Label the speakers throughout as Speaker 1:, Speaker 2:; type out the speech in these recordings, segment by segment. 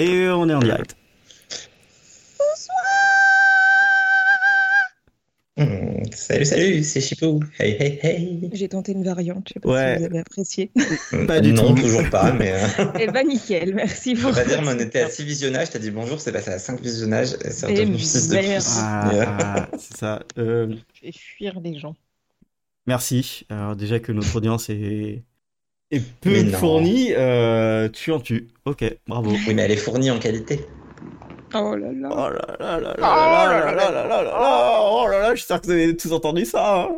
Speaker 1: Et on est en direct.
Speaker 2: Hmm, salut, salut, c'est Chipou. Hey, hey, hey.
Speaker 3: J'ai tenté une variante, je sais pas
Speaker 1: Ouais.
Speaker 3: si vous avez apprécié.
Speaker 1: Pas du
Speaker 2: non,
Speaker 1: tout.
Speaker 2: toujours pas, mais euh,
Speaker 3: Eh ben nickel, merci
Speaker 2: on
Speaker 3: pour
Speaker 2: va dire, mais on était à 6 visionnages. T'as dit bonjour, c'est passé à 5 visionnages. et C'est
Speaker 3: Et
Speaker 2: redevenu 6 de plus.
Speaker 1: Ah, c'est ça. Euh,
Speaker 3: Je vais fuir les gens.
Speaker 1: merci. Alors déjà que notre audience est, est peu fournie, euh, tu en tues. Ok, bravo.
Speaker 2: Oui, mais elle est fournie en qualité.
Speaker 3: Oh là là.
Speaker 1: Oh là là là là là là là là là là là Oh là là, j'espère que vous avez tous entendu ça. hein.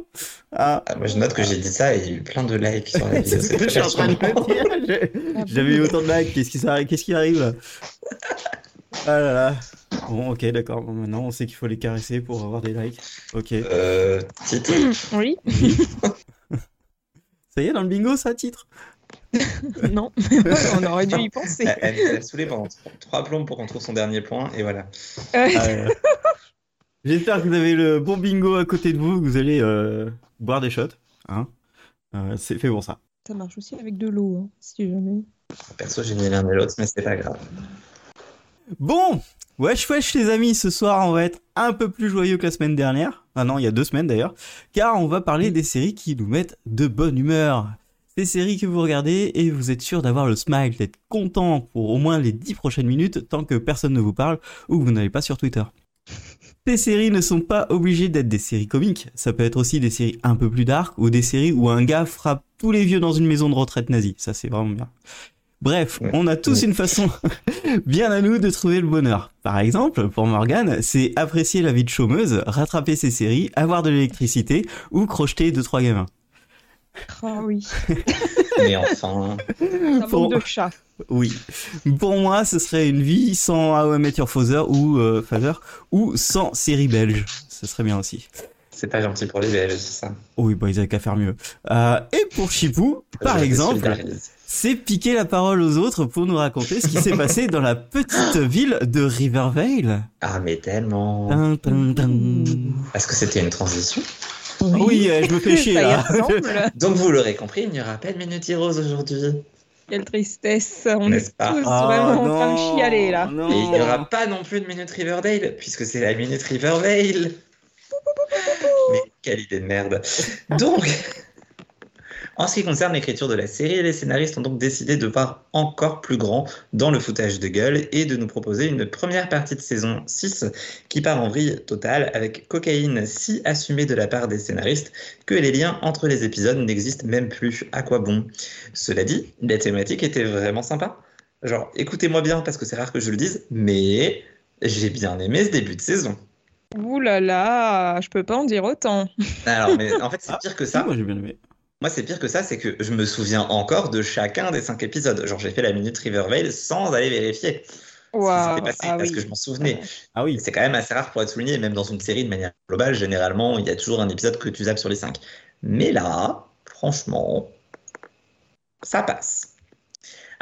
Speaker 1: Ah,
Speaker 2: Ah, moi, je note que j'ai dit ça et il y a eu plein de likes sur la vidéo.
Speaker 1: c'est ce que je suis en train de me dire. J'avais eu autant de likes. Qu'est-ce qui, qu'est-ce qui arrive? Là Ah là là. Bon, ok, d'accord. Maintenant, on sait qu'il faut les caresser pour avoir des likes. Ok.
Speaker 2: Euh, titre.
Speaker 3: Oui,
Speaker 1: Ça y est, dans le bingo, ça, titre
Speaker 3: non, on aurait dû y penser.
Speaker 2: Elle, elle, elle a saoulé pendant 3 plombes pour qu'on trouve son dernier point et voilà.
Speaker 1: Ah. J'espère que vous avez le bon bingo à côté de vous, que vous allez euh, boire des shots. Hein Euh, c'est fait pour ça.
Speaker 3: Ça marche aussi avec de l'eau, hein, si jamais.
Speaker 2: Perso, j'ai mis l'un et l'autre, mais c'est pas grave.
Speaker 1: Bon, wesh wesh les amis, ce soir on va être un peu plus joyeux que la semaine dernière. Ah non, il y a deux semaines d'ailleurs. Car on va parler des séries qui nous mettent de bonne humeur. Ces séries que vous regardez et vous êtes sûr d'avoir le smile, d'être content pour au moins les 10 prochaines minutes tant que personne ne vous parle ou que vous n'allez pas sur Twitter. Ces séries ne sont pas obligées d'être des séries comiques, ça peut être aussi des séries un peu plus dark ou des séries où un gars frappe tous les vieux dans une maison de retraite nazie, ça c'est vraiment bien. Bref,
Speaker 2: Ouais.
Speaker 1: on a tous
Speaker 2: Ouais.
Speaker 1: une façon bien à nous de trouver le bonheur. Par exemple, pour Morgane, c'est apprécier la vie de chômeuse, rattraper ses séries, avoir de l'électricité ou crocheter deux trois gamins.
Speaker 3: Ah oui,
Speaker 2: Mais enfin,
Speaker 3: ça manque de chat.
Speaker 1: Oui. Pour moi, ce serait une vie sans How I Met Your Father ou euh, Father ou sans série belge. Ce serait bien aussi.
Speaker 2: C'est pas gentil pour les Belges, ça.
Speaker 1: Oui, bah ils avaient qu'à faire mieux. Euh, et pour Chipou, par
Speaker 2: Je
Speaker 1: exemple, c'est piquer la parole aux autres pour nous raconter ce qui s'est passé dans la petite ville de Rivervale.
Speaker 2: Ah, mais tellement. Est-ce que c'était une transition?
Speaker 1: Oui, euh, je me fais chier là.
Speaker 2: Donc, vous l'aurez compris, il n'y aura pas de Minute Heroes aujourd'hui.
Speaker 3: Quelle tristesse. On
Speaker 2: N'est-ce
Speaker 3: est
Speaker 2: pas
Speaker 3: tous
Speaker 1: Ah,
Speaker 3: vraiment en train de chialer là.
Speaker 1: non.
Speaker 2: Et il n'y aura pas non plus de Minute Riverdale, puisque c'est la Minute Rivervale. Mais quelle idée de merde. Donc, en ce qui concerne l'écriture de la série, les scénaristes ont donc décidé de voir encore plus grand dans le foutage de gueule et de nous proposer une première partie de saison 6 qui part en vrille totale avec cocaïne si assumée de la part des scénaristes que les liens entre les épisodes n'existent même plus. À quoi bon? Cela dit, la thématique était vraiment sympa. Genre, écoutez-moi bien parce que c'est rare que je le dise, mais j'ai bien aimé ce début de saison.
Speaker 3: Ouh là là, je peux pas en dire autant.
Speaker 2: Alors, mais en fait, c'est
Speaker 1: Ah,
Speaker 2: pire que ça.
Speaker 1: moi j'ai bien aimé.
Speaker 2: Moi, c'est pire que ça, c'est que je me souviens encore de chacun des cinq épisodes. Genre, j'ai fait la minute Rivervale sans aller vérifier ce qui passé
Speaker 3: Ah
Speaker 2: parce
Speaker 3: oui.
Speaker 2: que je m'en souvenais.
Speaker 1: Ah oui.
Speaker 2: c'est quand même assez rare pour être souligné, même dans une série de manière globale, généralement, il y a toujours un épisode que tu zappes sur les cinq. Mais là, franchement, ça passe.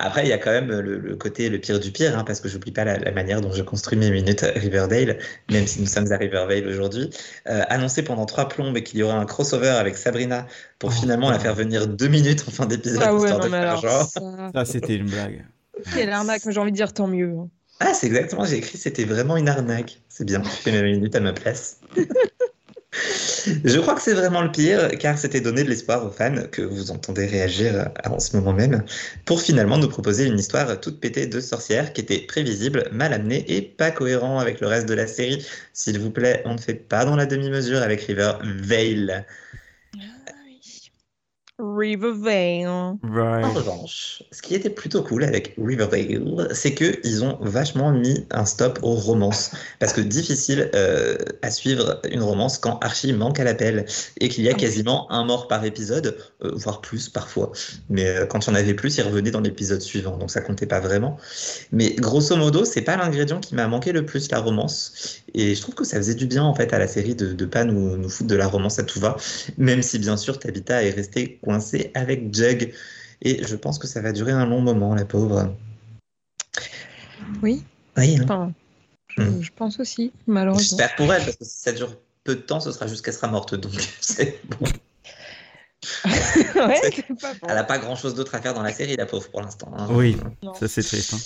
Speaker 2: Après, il y a quand même le, le côté le pire du pire, hein, parce que j'oublie pas la, la manière dont je construis mes minutes Riverdale, même si nous sommes à Riverdale aujourd'hui. Euh, annoncer pendant trois plombes qu'il y aura un crossover avec Sabrina pour
Speaker 1: Oh,
Speaker 2: finalement la faire venir deux minutes en fin d'épisode,
Speaker 3: Ah ouais,
Speaker 2: histoire
Speaker 3: non
Speaker 2: de
Speaker 3: mais
Speaker 2: faire
Speaker 3: alors
Speaker 2: genre.
Speaker 3: ça...
Speaker 1: Ça c'était une blague.
Speaker 3: Quelle arnaque, mais j'ai envie de dire tant mieux.
Speaker 2: Ah, c'est exactement, j'ai écrit, c'était vraiment une arnaque. C'est bien, tu fais mes minutes à ma place. Je crois que c'est vraiment le pire, car c'était donner de l'espoir aux fans que vous entendez réagir en ce moment même, pour finalement nous proposer une histoire toute pétée de sorcières qui était prévisible, mal amenée et pas cohérent avec le reste de la série. S'il vous plaît, on ne fait pas dans la demi-mesure avec River Vale.
Speaker 3: Rivervale.
Speaker 2: En
Speaker 1: Right.
Speaker 2: revanche, ce qui était plutôt cool avec Riverdale, c'est qu'ils ont vachement mis un stop aux romances. Parce que difficile euh, à suivre une romance quand Archie manque à l'appel et qu'il y a
Speaker 3: Ah
Speaker 2: quasiment un mort par épisode, euh, voire plus parfois. Mais euh, quand il y en avait plus, il revenait dans l'épisode suivant, donc ça comptait pas vraiment. Mais grosso modo, c'est pas l'ingrédient qui m'a manqué le plus, la romance. Et je trouve que ça faisait du bien en fait à la série de, de pas nous, nous foutre de la romance à tout va, même si bien sûr Tabitha est restée coincée avec Jug. Et je pense que ça va durer un long moment, la pauvre.
Speaker 3: Oui,
Speaker 2: Oui, hein.
Speaker 3: enfin, je,
Speaker 2: Hmm.
Speaker 3: je pense aussi, malheureusement.
Speaker 2: j'espère pour elle, parce que si ça dure peu de temps, ce sera juste qu'elle sera morte. Donc c'est bon.
Speaker 3: ouais, c'est pas bon.
Speaker 2: Elle a pas grand chose d'autre à faire dans la série, la pauvre, pour l'instant. hein.
Speaker 1: Oui.
Speaker 3: Non.
Speaker 1: Ça c'est triste. hein.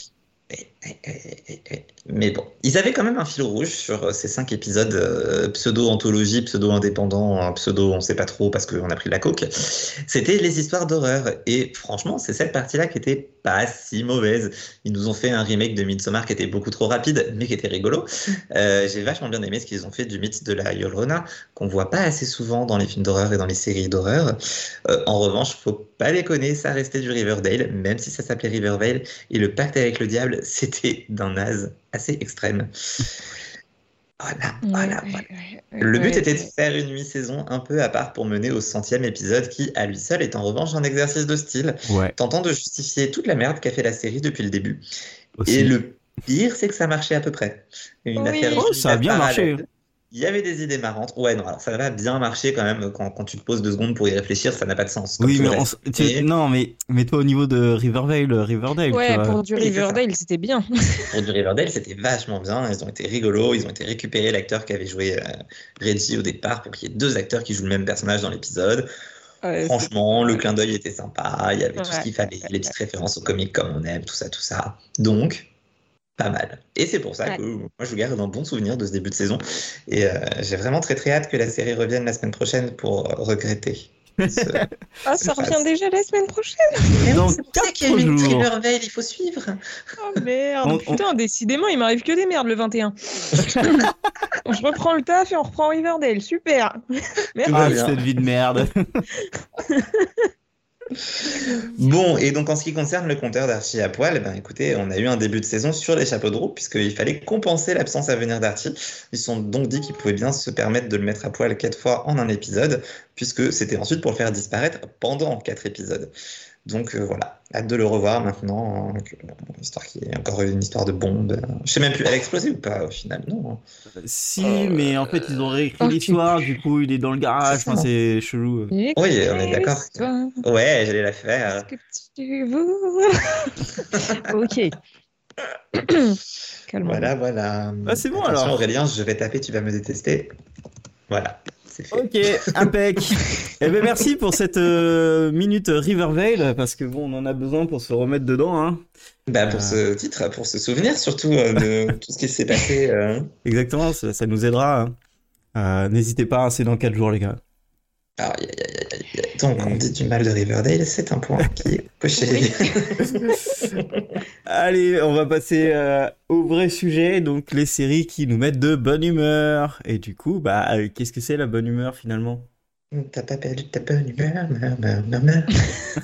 Speaker 2: Mais bon, ils avaient quand même un fil rouge sur euh, ces cinq épisodes euh, pseudo-anthologie, pseudo-indépendant, hein, pseudo on sait pas trop parce qu'on a pris de la coke. C'était les histoires d'horreur. Et franchement, c'est cette partie-là qui était pas si mauvaise. Ils nous ont fait un remake de Midsommar qui était beaucoup trop rapide, mais qui était rigolo. Euh, J'ai vachement bien aimé ce qu'ils ont fait du mythe de la Yolrona, qu'on voit pas assez souvent dans les films d'horreur et dans les séries d'horreur. En revanche, faut pas déconner, ça restait du Riverdale, même si ça s'appelait Riverdale. Et le pacte avec le diable, c'était d'un naze assez extrême. Voilà, voilà,
Speaker 3: Ouais,
Speaker 2: voilà.
Speaker 3: ouais, ouais,
Speaker 2: Le but était de faire une mi-saison un peu à part pour mener au centième épisode qui, à lui seul, est en revanche un exercice de style,
Speaker 1: Ouais.
Speaker 2: tentant de justifier toute la merde qu'a fait la série depuis le début.
Speaker 1: Aussi.
Speaker 2: Et le pire, c'est que ça marchait à peu près. Une
Speaker 3: Oui.
Speaker 2: affaire
Speaker 1: Oh, ça a bien marché.
Speaker 2: Il y avait des idées marrantes. Ouais, non, alors ça va bien marcher quand même. Quand, quand tu te poses deux secondes pour y réfléchir, ça n'a pas de sens.
Speaker 1: Oui, mais on tu- non, mais mets-toi au niveau de Riverdale, Riverdale. tu
Speaker 3: Ouais,
Speaker 1: vois.
Speaker 3: pour du. Riverdale, c'était bien.
Speaker 2: pour du Riverdale, c'était vachement bien. Ils ont été rigolos. Ils ont été récupérés l'acteur qui avait joué euh, Reggie au départ pour qu'il y ait deux acteurs qui jouent le même personnage dans l'épisode.
Speaker 3: Ouais,
Speaker 2: Franchement, le clin d'œil était sympa, il y avait tout ce qu'il fallait,
Speaker 3: ouais,
Speaker 2: les petites références aux comics comme on aime, tout ça, tout ça. Donc, pas mal. Et c'est pour ça
Speaker 3: Ouais.
Speaker 2: que moi, je garde un bon souvenir de ce début de saison. Et euh, j'ai vraiment très très hâte que la série revienne la semaine prochaine pour euh, regretter. ce-
Speaker 3: Ah,
Speaker 2: c'est
Speaker 3: ça revient déjà la semaine prochaine.
Speaker 2: C'est pour ça qu'il y a une
Speaker 1: jours.
Speaker 2: Riverdale, il faut suivre.
Speaker 3: Oh merde.
Speaker 1: On- on-
Speaker 3: Putain, décidément, il m'arrive que des merdes le 21. je reprends le taf et on reprend Riverdale. Super. Merci.
Speaker 2: va
Speaker 1: Ah, cette vie de merde.
Speaker 2: Bon, et donc en ce qui concerne le compteur d'Archie à poil, ben écoutez, on a eu un début de saison sur les chapeaux de roue, puisqu'il fallait compenser l'absence à venir d'Archie. Ils sont donc dit qu'ils pouvaient bien se permettre de le mettre à poil quatre fois en un épisode, puisque c'était ensuite pour le faire disparaître pendant quatre épisodes. Donc euh, voilà, hâte de le revoir maintenant. hein, bon, histoire qui est encore une histoire de bombe. Je sais même plus, elle a explosé ou pas au final Non.
Speaker 1: si, mais en fait, ils ont réécrit
Speaker 3: oh,
Speaker 1: l'histoire, du coup, il est dans le garage,
Speaker 2: C'est
Speaker 1: enfin, chelou.
Speaker 2: Oui, on est d'accord. Ouais, j'allais la faire.
Speaker 3: ce que tu veux. ok. Calme.
Speaker 2: Voilà, voilà.
Speaker 1: Ah, c'est bon,
Speaker 2: Attention,
Speaker 1: alors.
Speaker 2: Aurélien, je vais taper, tu vas me détester. Voilà, c'est fait.
Speaker 1: Ok, impec. eh ben merci pour cette euh, minute Riverdale parce que bon, on en a besoin pour se remettre dedans. Hein.
Speaker 2: Bah, pour ce titre, pour se souvenir surtout euh, de tout ce qui s'est passé. euh.
Speaker 1: Exactement, ça, ça nous aidera. hein. Euh, N'hésitez pas, c'est dans 4 jours les gars.
Speaker 2: Aïe, aïe, aïe, aïe, aïe. Donc, on dit du mal de Riverdale, c'est un point qui est coché.
Speaker 1: Allez, on va passer euh, au vrai sujet, donc les séries qui nous mettent de bonne humeur. Et du coup, bah, euh, qu'est-ce que c'est la bonne humeur finalement?
Speaker 2: T'as pas perdu ta bonne humeur, meur, meur, meur, meur.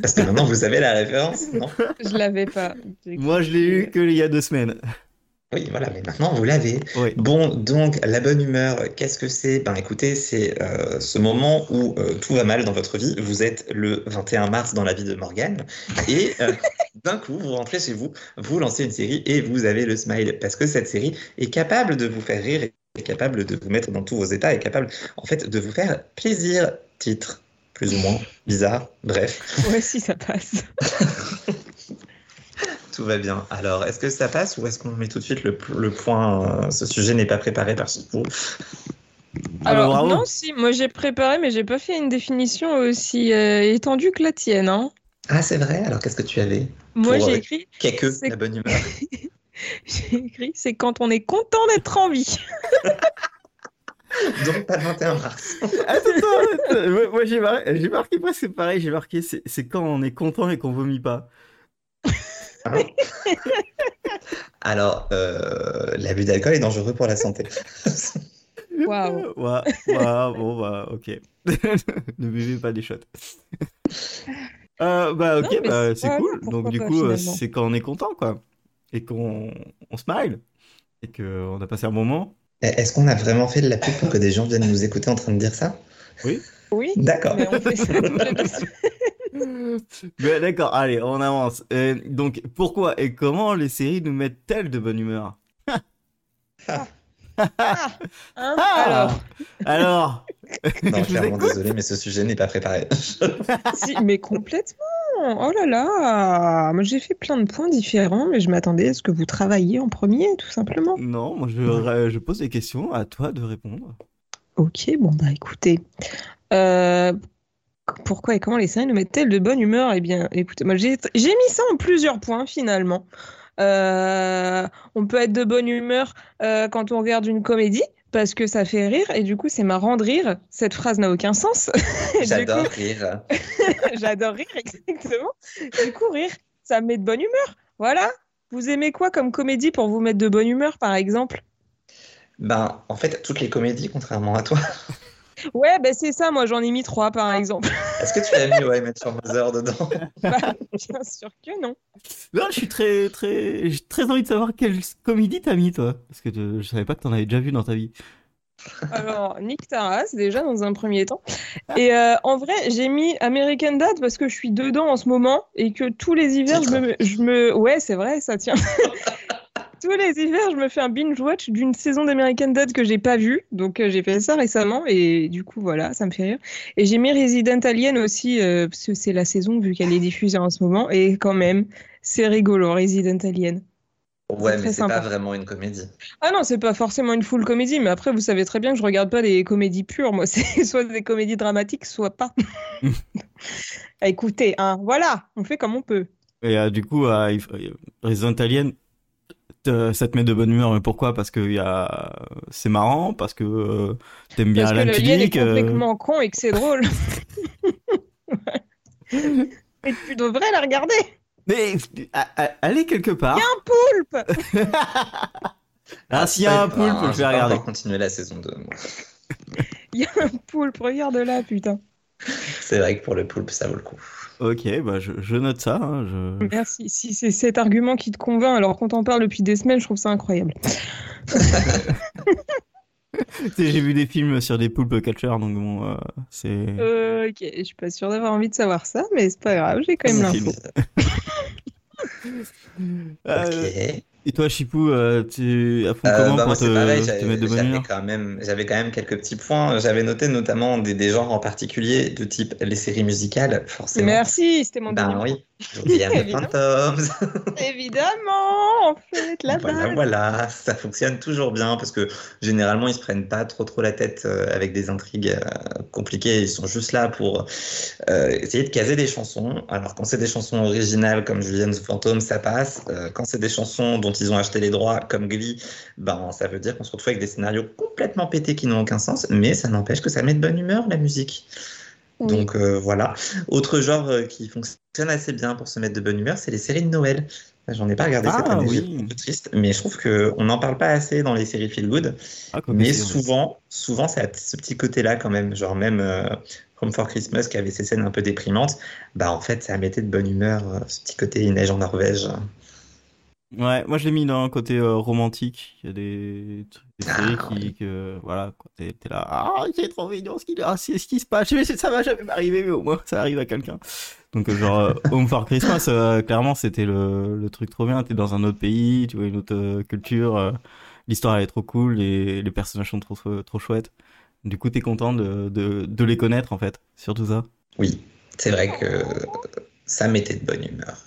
Speaker 2: Parce que maintenant, vous savez la référence, non?
Speaker 3: Je l'avais pas.
Speaker 1: Moi, je l'ai eu que il y a deux semaines.
Speaker 2: Oui, voilà, mais maintenant, vous l'avez.
Speaker 1: Oui.
Speaker 2: Bon, donc la bonne humeur, qu'est-ce que c'est? Ben écoutez, c'est euh, ce moment où euh, tout va mal dans votre vie. Vous êtes le 21 mars dans la vie de Morgane et euh, d'un coup, vous rentrez chez vous, vous lancez une série et vous avez le smile parce que cette série est capable de vous faire rire, est capable de vous mettre dans tous vos états, est capable en fait de vous faire plaisir. Titre, plus ou moins bizarre, bref,
Speaker 3: Ouais, si ça passe.
Speaker 2: tout va bien. Alors, est-ce que ça passe ou est-ce qu'on met tout de suite le, le point euh, Ce sujet n'est pas préparé par vous.
Speaker 1: Ah
Speaker 3: Alors,
Speaker 1: bravo.
Speaker 3: non, si, moi j'ai préparé, mais j'ai pas fait une définition aussi euh, étendue que la tienne. Hein.
Speaker 2: Ah, c'est vrai? Alors, qu'est-ce que tu avais?
Speaker 3: Moi j'ai
Speaker 2: euh,
Speaker 3: écrit,
Speaker 2: Qu'est-ce que
Speaker 3: C'est-
Speaker 2: la bonne humeur?
Speaker 3: j'ai écrit, c'est quand on est content d'être en vie.
Speaker 2: Donc pas le 21 mars.
Speaker 1: Attends, attends, attends. Moi, j'ai marqué, j'ai marqué presque pareil. J'ai marqué c'est c'est quand on est content et qu'on vomit pas.
Speaker 2: Alors, euh, l'abus d'alcool est dangereux pour la santé.
Speaker 3: Waouh.
Speaker 1: Ouais, ouais, bon, bah, ok. ne buvez pas des shots. Euh, bah, ok,
Speaker 3: Non,
Speaker 1: bah,
Speaker 3: c'est-
Speaker 1: cool. Donc, du
Speaker 3: pas,
Speaker 1: coup, euh,
Speaker 3: finalement.
Speaker 1: c'est quand on est content, quoi. Et qu'on on smile. Et qu'on a passé un moment.
Speaker 2: Est-ce qu'on a vraiment fait de la pub pour que des gens viennent nous écouter en train de dire ça?
Speaker 3: Oui,
Speaker 2: D'accord.
Speaker 3: Mais
Speaker 1: d'accord, allez, on avance. Euh, donc, pourquoi et comment les séries nous mettent-elles de bonne humeur?
Speaker 3: Hein
Speaker 1: Ah Alors
Speaker 2: Non, clairement, désolé, mais ce sujet n'est pas préparé.
Speaker 3: Si, mais complètement. Oh là là. Moi, j'ai fait plein de points différents, mais je m'attendais à ce que vous travailliez en premier, tout simplement.
Speaker 1: Non, moi, je, je pose des questions, à toi de répondre.
Speaker 3: Ok, bon, bah écoutez. Euh, pourquoi et comment les séries nous mettent-elles de bonne humeur? Eh bien, écoutez, moi, j'ai mis ça en plusieurs points, finalement. Euh, on peut être de bonne humeur euh, quand on regarde une comédie parce que ça fait rire et du coup c'est marrant de rire. Cette phrase n'a aucun sens.
Speaker 2: J'adore
Speaker 3: coup-
Speaker 2: rire.
Speaker 3: J'adore rire, exactement. Du coup, rire, ça me met de bonne humeur. Voilà. Vous aimez quoi comme comédie pour vous mettre de bonne humeur, par exemple?
Speaker 2: Ben, en fait, toutes les comédies, contrairement à toi.
Speaker 3: Ouais, ben c'est ça, moi j'en ai mis trois, par exemple.
Speaker 2: Est-ce que tu as mis Ouais, mettre sur Mother dedans?
Speaker 3: Bah, bien sûr que non.
Speaker 1: Non, je suis très, très, j'ai très envie de savoir quelle comédie t'as mis, toi. Parce que te- je savais pas que t'en avais déjà vu dans ta vie.
Speaker 3: Alors, Nick Taras, déjà, dans un premier temps. Et euh, en vrai, j'ai mis American Dad parce que je suis dedans en ce moment et que tous les hivers, je me, je me... Ouais, c'est vrai, ça tient. tous les hivers, je me fais un binge-watch d'une saison d'American Dad que j'ai pas vue. Donc, euh, j'ai fait ça récemment et du coup, voilà, ça me fait rire. Et j'ai mis Resident Alien aussi euh, parce que c'est la saison vu qu'elle est diffusée en ce moment. Et quand même, c'est rigolo, Resident Alien.
Speaker 2: Ouais, mais c'est pas vraiment une comédie.
Speaker 3: Ah non, c'est pas forcément une full comédie, mais après, vous savez très bien que je regarde pas des comédies pures. Moi, c'est soit des comédies dramatiques, soit pas. Écoutez, hein, voilà, on fait comme on peut.
Speaker 1: Et euh, du coup, euh, Resident Alien, te- ça te met de bonne humeur, mais pourquoi? Parce que y a... c'est marrant, parce que euh, t'aimes bien
Speaker 3: Parce que le lien est
Speaker 1: Tudyk. euh,
Speaker 3: complètement con et que c'est drôle. Et tu devrais la regarder.
Speaker 1: Mais a- a- allez quelque part.
Speaker 3: Poulpe
Speaker 1: Ah, s'il y a un poulpe, je vais
Speaker 2: pas
Speaker 1: regarder.
Speaker 2: encore continué la saison 2. moi.
Speaker 3: Il y a un poulpe, regarde-la, putain.
Speaker 2: C'est vrai que pour le poulpe, ça vaut le coup.
Speaker 1: Ok, bah je, je note ça. hein, je...
Speaker 3: Merci. Si c'est cet argument qui te convainc, alors qu'on t'en parle depuis des semaines, je trouve ça incroyable.
Speaker 1: Tu sais, J'ai vu des films sur des poulpes catcheurs, donc bon, euh, c'est.
Speaker 3: Euh, ok, je suis pas sûre d'avoir envie de savoir ça, mais c'est pas grave, j'ai quand même l'info.
Speaker 1: Euh,
Speaker 2: Ok.
Speaker 1: Et toi, Chipou, euh, tu à fond
Speaker 2: Euh,
Speaker 1: comment
Speaker 2: bah, moi,
Speaker 1: pour te,
Speaker 2: c'est pareil,
Speaker 1: te
Speaker 2: j'avais
Speaker 1: mettre de bonne
Speaker 2: j'avais
Speaker 1: humeur?
Speaker 2: quand même, j'avais quand même quelques petits points. J'avais noté notamment des, des genres en particulier, de type les séries musicales, forcément.
Speaker 3: Merci, c'était mon
Speaker 2: Ben
Speaker 3: dernier
Speaker 2: oui, Julian
Speaker 3: Évidemment.
Speaker 2: Phantoms.
Speaker 3: Évidemment, en fait, la
Speaker 2: Voilà,
Speaker 3: base.
Speaker 2: voilà, ça fonctionne toujours bien parce que généralement ils se prennent pas trop trop la tête euh, avec des intrigues euh, compliquées. Ils sont juste là pour euh, essayer de caser des chansons. Alors quand c'est des chansons originales comme Julian's Phantom, ça passe. Euh, quand c'est des chansons dont ils ont acheté les droits comme Glee, ben ça veut dire qu'on se retrouve avec des scénarios complètement pétés qui n'ont aucun sens. Mais ça n'empêche que ça met de bonne humeur la musique.
Speaker 3: Oui.
Speaker 2: Donc euh, voilà. Autre genre euh, qui fonctionne assez bien pour se mettre de bonne humeur, c'est les séries de Noël. J'en ai pas regardé
Speaker 1: Ah,
Speaker 2: cette année,
Speaker 1: oui.
Speaker 2: un peu triste, mais je trouve qu'on n'en parle pas assez dans les séries feel good.
Speaker 1: Ah,
Speaker 2: Mais souvent, souvent, ça a ce petit côté-là quand même. Genre même euh, Home for Christmas qui avait ces scènes un peu déprimantes, bah en fait, ça mettait de bonne humeur, euh, ce petit côté il neige en Norvège.
Speaker 1: Ouais, moi je l'ai mis dans un côté euh, romantique. Il y a des, trucs- des
Speaker 2: Ah,
Speaker 1: séries qui, que, voilà, quand t'es t'es là, ah, c'est trop mignon ce qu'il ah, c'est ce qui se passe. Mais ça va jamais m'arriver, mais au moins ça arrive à quelqu'un. Donc, euh, genre, euh, Home for Christmas, clairement, c'était le, le truc trop bien. T'es dans un autre pays, tu vois une autre culture. L'histoire elle est trop cool, et les personnages sont trop, trop chouettes. Du coup, t'es content de, de, de les connaître, en fait, surtout ça?
Speaker 2: Oui, c'est vrai que ça mettait de bonne humeur.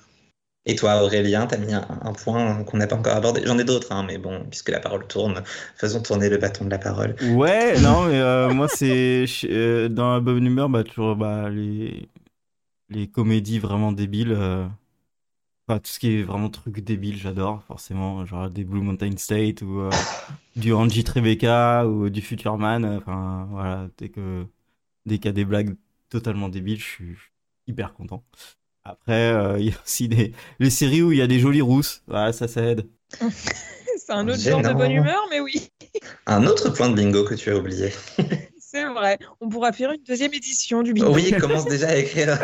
Speaker 2: Et toi, Aurélien, t'as mis un, point qu'on n'a pas encore abordé. J'en ai d'autres, hein, mais bon, puisque la parole tourne, faisons tourner le bâton de la parole.
Speaker 1: Ouais, non, mais euh, moi, c'est euh, dans la bonne humeur, bah, toujours bah, les, les comédies vraiment débiles. euh, Enfin, tout ce qui est vraiment truc débile, j'adore, forcément. Genre des Blue Mountain State ou du Angie Tribeca ou du Futurman. euh, Enfin, voilà, dès que dès qu'il y a des blagues totalement débiles, je suis hyper content. Après, euh, il y a aussi des les séries où il y a des jolies rousses. Voilà, ça, ça aide.
Speaker 3: C'est un autre genre de bonne humeur, mais oui,
Speaker 2: Un autre point de bingo que tu as oublié.
Speaker 3: c'est vrai. On pourra faire une deuxième édition du bingo.
Speaker 2: Oui, commence déjà à écrire.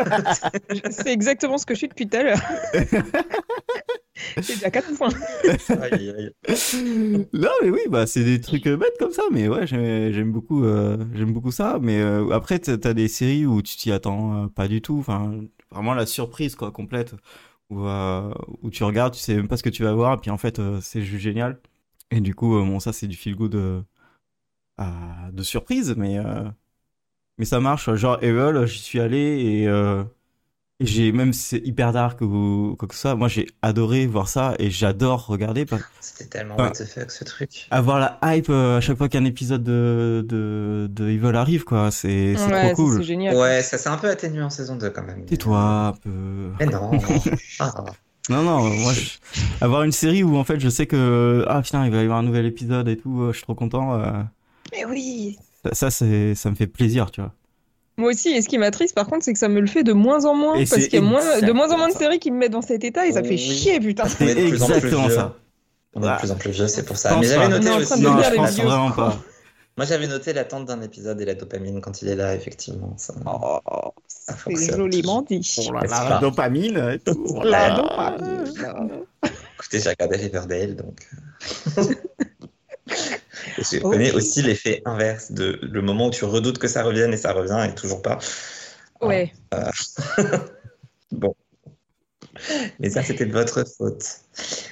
Speaker 3: C'est exactement ce que je suis depuis tout à l'heure. C'est déjà 4 points.
Speaker 2: Aïe, aïe.
Speaker 1: Non mais oui bah c'est des trucs euh, bêtes comme ça mais ouais j'aime beaucoup euh, j'aime beaucoup ça mais euh, après t'as t'as des séries où tu t'y attends euh, pas du tout enfin vraiment la surprise quoi complète. Où euh, où tu regardes tu sais même pas ce que tu vas voir et puis en fait euh, c'est juste génial. Et du coup euh, bon ça c'est du feel good de surprise mais mais ça marche genre Evil j'y suis allé et et j'ai même si c'est hyper dark ou quoi que ce soit moi j'ai adoré voir ça et j'adore regarder parce
Speaker 2: C'était tellement
Speaker 1: Ah.
Speaker 2: what the fuck ce truc.
Speaker 1: avoir la hype euh, à chaque fois qu'un épisode de, de, de Evil arrive, quoi. C'est
Speaker 3: Ouais,
Speaker 1: trop
Speaker 3: c'est
Speaker 1: cool.
Speaker 3: génial.
Speaker 2: Ouais, ça s'est un peu atténué en saison 2 quand même.
Speaker 1: Tais-toi un peu.
Speaker 2: Mais non. Ah.
Speaker 1: Non, non, moi, je- avoir une série où en fait je sais que ah putain il va y avoir un nouvel épisode et tout, euh, je suis trop content. euh,
Speaker 3: Mais oui.
Speaker 1: ça, ça, c'est, ça me fait plaisir, tu vois.
Speaker 3: Moi aussi, et ce qui m'attriste par contre, c'est que ça me le fait de moins en moins.
Speaker 1: Et
Speaker 3: parce qu'il y a moins, de moins en moins de séries qui me mettent dans cet état et ça fait
Speaker 2: Oui.
Speaker 3: chier, putain.
Speaker 1: C'est
Speaker 2: plus plus
Speaker 1: exactement
Speaker 2: vieux.
Speaker 1: ça.
Speaker 2: On est de plus en plus vieux, c'est pour ça.
Speaker 1: pense
Speaker 2: Mais j'avais noté aussi.
Speaker 3: train de
Speaker 1: Non, je pense vraiment pas.
Speaker 2: Moi, j'avais noté l'attente d'un épisode et la dopamine quand il est là, effectivement. Ça...
Speaker 3: Oh,
Speaker 2: Ça
Speaker 3: c'est joliment dit.
Speaker 1: Oh là là, la dopamine et tout.
Speaker 3: La dopamine.
Speaker 2: Écoutez, j'ai regardé Riverdale, donc. euh. Je connais aussi l'effet inverse de le moment où tu redoutes que ça revienne et ça revient et toujours pas.
Speaker 3: Ouais.
Speaker 2: Bon. Mais ça, c'était de votre faute.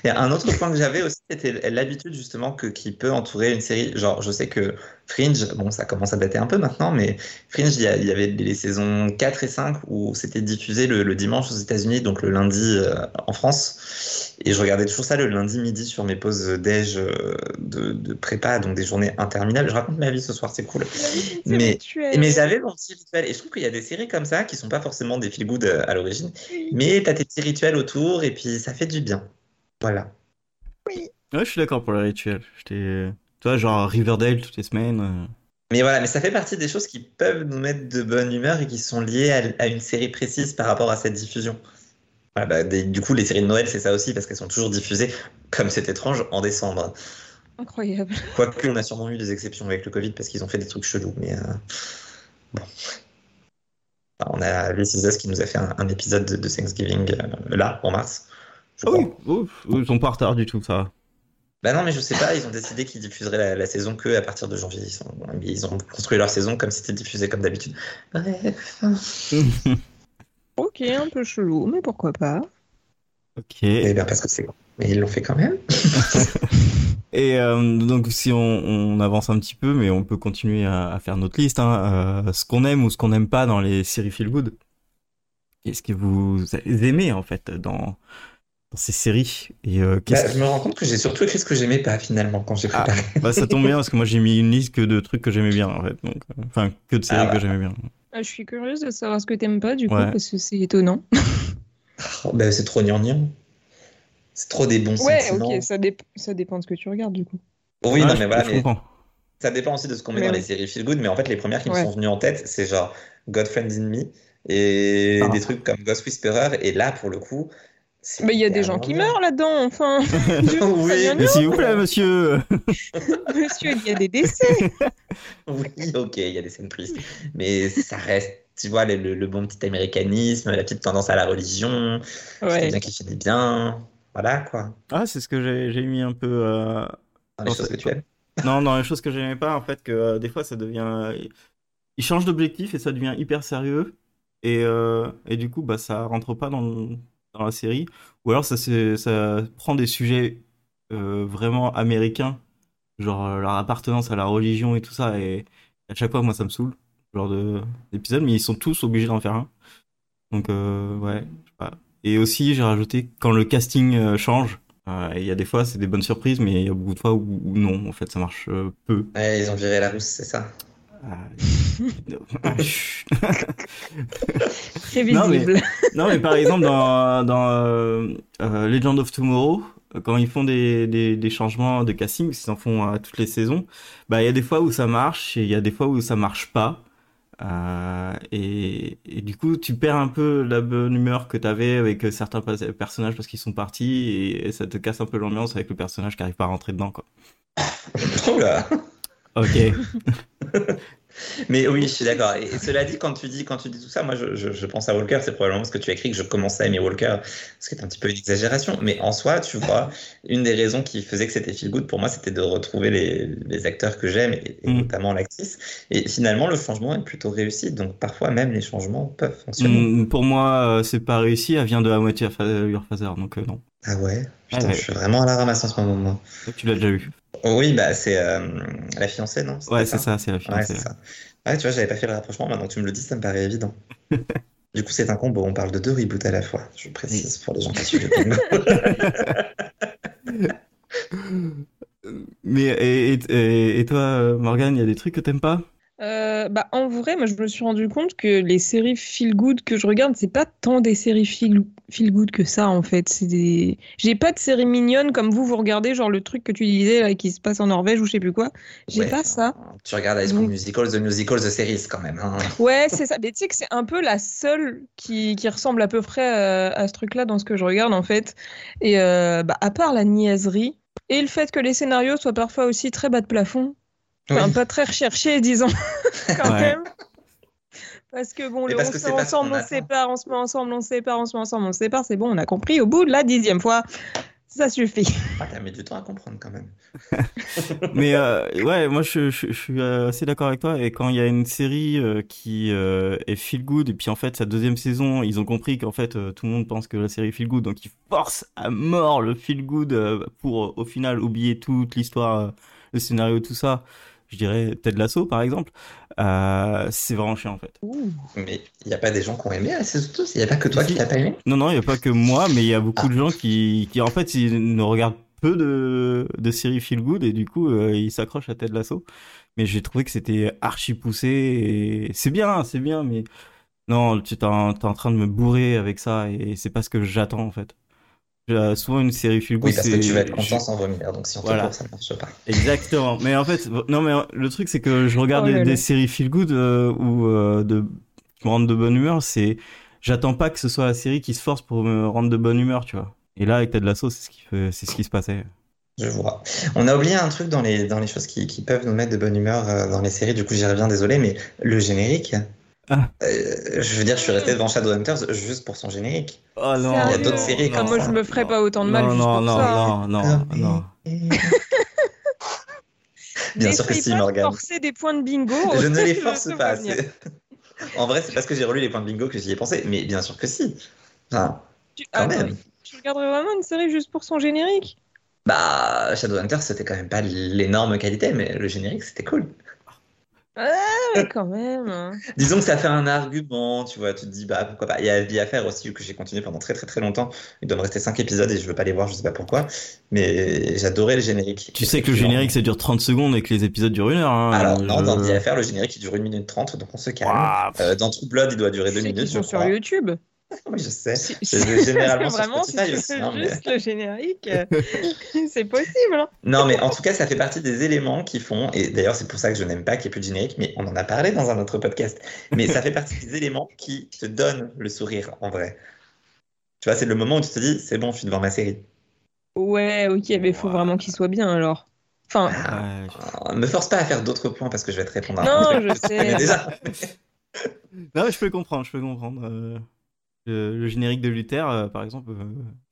Speaker 2: Et un autre point que j'avais aussi, c'était l'habitude justement que, qui peut entourer une série. Genre, je sais que Fringe, bon, ça commence à dater un peu maintenant, mais Fringe, il y, a- il y avait les saisons 4 et 5 où c'était diffusé le, le dimanche aux États-Unis, donc le lundi euh, en France. Et je regardais toujours ça le lundi midi sur mes pauses déj euh, de, de prépa, donc des journées interminables. Je raconte ma vie ce soir, c'est cool. Mais-. Mais j'avais mon petit rituel. Et je trouve qu'il y a des séries comme ça qui sont pas forcément des feel good euh, à l'origine, mais t'as tes petits rituels autour et puis ça fait du bien. Voilà.
Speaker 1: Ouais, je suis d'accord pour le rituel. Tu vois, genre Riverdale toutes les semaines. euh.
Speaker 2: Mais voilà, mais ça fait partie des choses qui peuvent nous mettre de bonne humeur et qui sont liées à, à une série précise par rapport à cette diffusion. Voilà, bah, des- du coup, les séries de Noël, c'est ça aussi, parce qu'elles sont toujours diffusées, comme c'est étrange, en décembre.
Speaker 3: Incroyable.
Speaker 2: Quoique, on a sûrement eu des exceptions avec le Covid parce qu'ils ont fait des trucs chelous, mais euh, bon. Enfin, on a This Is Us qui nous a fait un, un épisode de, de Thanksgiving euh, là, en mars.
Speaker 1: Ah oui, oh, ils sont pas en retard du tout, ça.
Speaker 2: Bah non, mais je sais pas, ils ont décidé qu'ils diffuseraient la, la saison que à partir de janvier. Ils, sont- ils ont construit leur saison comme si c'était diffusé comme d'habitude. Bref.
Speaker 3: Ok, un peu chelou, mais pourquoi pas.
Speaker 1: ok.
Speaker 2: Eh bien, parce que c'est. Mais ils l'ont fait quand même.
Speaker 1: Et euh, donc si on, on avance un petit peu, mais on peut continuer à, à faire notre liste, hein, euh, ce qu'on aime ou ce qu'on n'aime pas dans les séries feel good. Qu'est-ce que vous aimez en fait dans, dans ces séries? Et euh,
Speaker 2: Bah, je me rends compte que j'ai surtout écrit ce que j'aimais pas finalement quand j'ai
Speaker 1: Ah.
Speaker 2: préparé.
Speaker 1: Bah ça tombe bien parce que moi j'ai mis une liste que de trucs que j'aimais bien en fait, donc euh, enfin que de séries
Speaker 2: Ah bah.
Speaker 1: que j'aimais bien.
Speaker 3: Ah, je suis curieuse de savoir ce que t'aimes pas, du coup,
Speaker 1: Ouais.
Speaker 3: parce que c'est étonnant.
Speaker 2: Oh, bah, c'est trop gnangnan. C'est trop des bons
Speaker 3: Ouais,
Speaker 2: sentiments.
Speaker 3: ok, ça, dép- ça dépend de ce que tu regardes, du coup.
Speaker 2: Oui,
Speaker 1: Ouais,
Speaker 2: non, mais voilà,
Speaker 1: je
Speaker 2: mais
Speaker 1: comprends.
Speaker 2: ça dépend aussi de ce qu'on met dans
Speaker 3: ouais.
Speaker 2: les séries feel good. Mais en fait, les premières qui me
Speaker 3: Ouais.
Speaker 2: sont venues en tête, c'est genre Godfriend in Me et
Speaker 1: Ah.
Speaker 2: des trucs comme Ghost Whisperer. Et là, pour le coup,
Speaker 3: Mais il y a des gens qui meurent là-dedans, enfin.
Speaker 2: Oui,
Speaker 1: Mais s'il vous plaît monsieur
Speaker 3: Monsieur, il y a des décès.
Speaker 2: Oui, ok, il y a des scènes tristes, mais ça reste, tu vois, le, le- le bon petit américanisme, la petite tendance à la religion, c'est
Speaker 3: Ouais.
Speaker 2: bien qui finit bien, voilà quoi,
Speaker 1: Ah c'est ce que j'ai j'ai mis un peu... euh,
Speaker 2: dans les
Speaker 1: Non,
Speaker 2: choses
Speaker 1: c'est-
Speaker 2: que tu aimes.
Speaker 1: Non, dans les choses que j'aimais pas, en fait, que euh, des fois ça devient. Il change d'objectif et ça devient hyper sérieux. Et, euh, et du coup, bah, ça rentre pas dans, dans la série. Ou alors ça, prend des sujets euh, vraiment américains, genre euh, leur appartenance à la religion et tout ça. Et à chaque fois, moi, ça me saoule, genre de- d'épisode. Mais ils sont tous obligés d'en faire un. Donc, euh, ouais, je sais pas. Et aussi, j'ai rajouté quand le casting change. Il y a des fois, c'est des bonnes surprises, mais il y a beaucoup de fois où, non, en fait, ça marche peu.
Speaker 2: Ils ont viré la rousse, c'est ça.
Speaker 1: Ah, chut.
Speaker 3: Très
Speaker 1: Non, mais-
Speaker 3: visible.
Speaker 1: non, mais par exemple, dans, dans euh, euh, Legend of Tomorrow, euh, quand ils font des, des, des changements de casting, ils en font à toutes les saisons, bah, il y a des fois où ça marche et il y a des fois où ça marche pas. Euh, et, et du coup, tu perds un peu la bonne humeur que tu avais avec certains pas- personnages parce qu'ils sont partis et, et ça te casse un peu l'ambiance avec le personnage qui arrive pas à rentrer dedans, quoi.
Speaker 2: Oula.
Speaker 1: Ok.
Speaker 2: Mais oui, je suis d'accord. Et, cela dit, quand tu dis, quand tu dis tout ça, moi, je, je- je pense à Walker. C'est probablement parce que tu as écrit que je commençais à aimer Walker, ce qui est un petit peu une exagération. Mais en soi, tu vois, une des raisons qui faisait que c'était feel good pour moi, c'était de retrouver les, les acteurs que j'aime, et, et
Speaker 1: Mm.
Speaker 2: notamment l'actrice. Et finalement, le changement est plutôt réussi. Donc parfois, même les changements peuvent fonctionner.
Speaker 1: Mm, pour moi, euh, c'est pas réussi. Elle vient de À moitié Your Father, donc euh, non.
Speaker 2: Ah ouais? Putain,
Speaker 1: Ah ouais.
Speaker 2: je suis vraiment à la ramasse en ce moment. moi.
Speaker 1: Tu l'as déjà vu.
Speaker 2: Oui, bah c'est euh, la fiancée, non?
Speaker 1: Ouais, c'est ça, c'est la fiancée.
Speaker 2: ça. Ouais, tu vois, j'avais pas fait le rapprochement. Maintenant que tu me le dis, ça me paraît évident. Du coup, c'est un combo. On parle de deux reboots à la fois. Je précise pour les gens qui suivent le.
Speaker 1: Mais et, et, toi, Morgan, il y a des trucs que t'aimes pas?
Speaker 3: Euh, bah, en vrai, moi, je me suis rendu compte que les séries feel good que je regarde, c'est pas tant des séries feel, feel good que ça, en fait. C'est des... J'ai pas de séries mignonnes comme vous, vous regardez, genre le truc que tu disais là, qui se passe en Norvège ou je sais plus quoi. J'ai
Speaker 2: Ouais.
Speaker 3: pas ça.
Speaker 2: Tu regardes High School Musical, The Musical, The Series quand même. hein.
Speaker 3: Ouais, c'est ça. Mais tu sais que c'est un peu la seule qui, qui ressemble à peu près euh, à ce truc-là dans ce que je regarde, en fait. Et euh, bah, à part la niaiserie et le fait que les scénarios soient parfois aussi très bas de plafond, enfin,
Speaker 2: Oui.
Speaker 3: pas très recherchés, disons, quand
Speaker 2: Ouais.
Speaker 3: même. Parce que bon, le
Speaker 2: parce
Speaker 3: on
Speaker 2: que
Speaker 3: se met ensemble, on se sépare, on se met ensemble, on se sépare, on se met ensemble, on se sépare, c'est bon, on a compris. Au bout de la dixième fois, ça suffit.
Speaker 2: Ah, T'as mis du temps à comprendre quand même.
Speaker 1: Mais euh, ouais, moi je, je, je suis euh, assez d'accord avec toi. Et quand il y a une série euh, qui euh, est feel good, et puis en fait sa deuxième saison, ils ont compris qu'en fait euh, tout le monde pense que la série feel good, donc ils forcent à mort le feel good euh, pour au final oublier toute l'histoire, euh, le scénario, tout ça. Je dirais Ted Lasso par exemple. Euh, c'est vraiment chiant en fait.
Speaker 2: Mais il n'y a pas des gens qui ont aimé saison 2 Il n'y a pas que toi qui l'as pas aimé?
Speaker 1: Non, non, il n'y a pas que moi, mais il y a beaucoup de gens qui, qui en fait, ils ne regardent peu de, de séries feel good et du coup, euh, ils s'accrochent à Ted Lasso. Mais j'ai trouvé que c'était archi poussé et c'est bien, c'est bien, mais non, tu t'es en, en train de me bourrer avec ça et c'est pas ce que j'attends en fait. Euh, souvent une série feel good,
Speaker 2: Oui, parce que tu vas être content sans vomir. Donc si on te
Speaker 1: Voilà.
Speaker 2: court, ça ne marche pas.
Speaker 1: Exactement. Mais en fait, non, mais le truc, c'est que je regarde
Speaker 3: Oh
Speaker 1: des, séries feel good euh, ou euh, de qui me rendent de bonne humeur. C'est, j'attends pas que ce soit la série qui se force pour me rendre de bonne humeur, tu vois. Et là, avec Ted Lasso, c'est ce qui fait, c'est ce qui se passait.
Speaker 2: Je vois. On a oublié un truc dans les, dans les choses qui, qui peuvent nous mettre de bonne humeur euh, dans les séries. Du coup, j'y reviens, désolé, mais le générique.
Speaker 1: Ah.
Speaker 2: Euh, je veux dire, je suis resté devant Shadowhunters juste pour son générique.
Speaker 1: Oh non.
Speaker 2: Il y a d'autres séries
Speaker 3: Enfin,
Speaker 2: comme
Speaker 3: moi,
Speaker 2: ça.
Speaker 3: je me ferais pas autant de mal
Speaker 1: non,
Speaker 3: juste
Speaker 1: non,
Speaker 3: pour
Speaker 1: non,
Speaker 3: ça. hein.
Speaker 1: non,
Speaker 2: Ah,
Speaker 1: non, non.
Speaker 2: Bien sûr que si, Morgane.
Speaker 3: forcer des points de bingo.
Speaker 2: Je ne les force pas. En vrai, c'est parce que j'ai relu les points de bingo que j'y ai pensé, mais bien sûr que si. Enfin,
Speaker 3: Tu,
Speaker 2: quand
Speaker 3: attends,
Speaker 2: même.
Speaker 3: tu regarderais vraiment une série juste pour son générique?
Speaker 2: Bah, Shadowhunters, c'était quand même pas l'énorme qualité, mais le générique, c'était cool.
Speaker 3: Ah, mais quand même. hein.
Speaker 2: Disons que ça fait un argument, tu vois, tu te dis, bah pourquoi pas. Il y a vie à faire aussi, que j'ai continué pendant très très très longtemps. Il doit me rester 5 épisodes et je veux pas les voir, je sais pas pourquoi. Mais j'adorais le générique.
Speaker 1: Tu sais que le générique, ça dure 30 secondes et que les épisodes durent une heure. Hein.
Speaker 2: Alors, non,
Speaker 1: Je-
Speaker 2: dans vie à faire, le générique il dure 1 minute 30, donc on se calme.
Speaker 1: Ouah,
Speaker 2: Euh, dans True Blood, il doit durer 2
Speaker 3: Tu sais
Speaker 2: minutes, je
Speaker 3: sont sur
Speaker 2: crois.
Speaker 3: YouTube.
Speaker 2: Oui, je sais.
Speaker 3: Si-
Speaker 2: Je vais généralement sur
Speaker 3: vraiment, si
Speaker 2: Spotify
Speaker 3: tu
Speaker 2: aussi.
Speaker 3: veux
Speaker 2: hein, mais-
Speaker 3: juste le générique, euh, c'est possible. hein.
Speaker 2: Non, mais en tout cas, ça fait partie des éléments qui font, et d'ailleurs, c'est pour ça que je n'aime pas qu'il n'y ait plus de générique, mais on en a parlé dans un autre podcast. Mais ça fait partie des éléments qui te donnent le sourire, en vrai. Tu vois, c'est le moment où tu te dis, c'est bon, je suis devant ma série.
Speaker 3: Ouais, ok, mais il faut vraiment qu'il soit bien alors. Enfin,
Speaker 1: je-
Speaker 2: Euh, Me force pas à faire d'autres points parce que je vais te répondre. à
Speaker 3: non,
Speaker 2: un
Speaker 3: je sais.
Speaker 2: déjà.
Speaker 1: Non, mais je peux comprendre, je peux comprendre. Euh, le, le générique de Luther, euh, par exemple,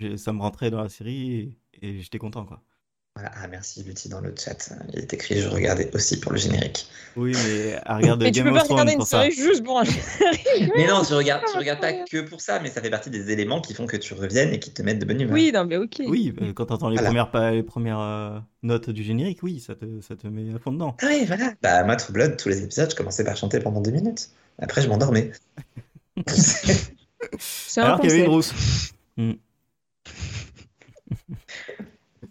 Speaker 1: euh, ça me rentrait dans la série et, et j'étais content, quoi.
Speaker 2: Voilà. Ah, merci Lutti dans le chat. Il est écrit, je regardais aussi pour le générique.
Speaker 1: Oui, mais à regarder
Speaker 3: Mais tu
Speaker 1: Game
Speaker 3: peux pas
Speaker 1: Thrones
Speaker 3: regarder une
Speaker 1: pour ça.
Speaker 3: série juste pour un générique.
Speaker 2: Mais non, tu regardes, tu
Speaker 3: Ah,
Speaker 2: regardes pas que pour ça, mais ça fait partie des éléments qui font que tu reviennes et qui te mettent de bonne humeur.
Speaker 3: Oui, non, mais ok.
Speaker 1: Oui, euh, quand t'entends les
Speaker 2: Voilà.
Speaker 1: premières, les premières euh, notes du générique, oui, ça te, ça te met à fond dedans.
Speaker 2: Ah oui, voilà. Bah, moi, True Blood, tous les épisodes, je commençais par chanter pendant deux minutes. Après, je m'endormais.
Speaker 3: C'est un
Speaker 1: Alors qu'il y avait une rousse.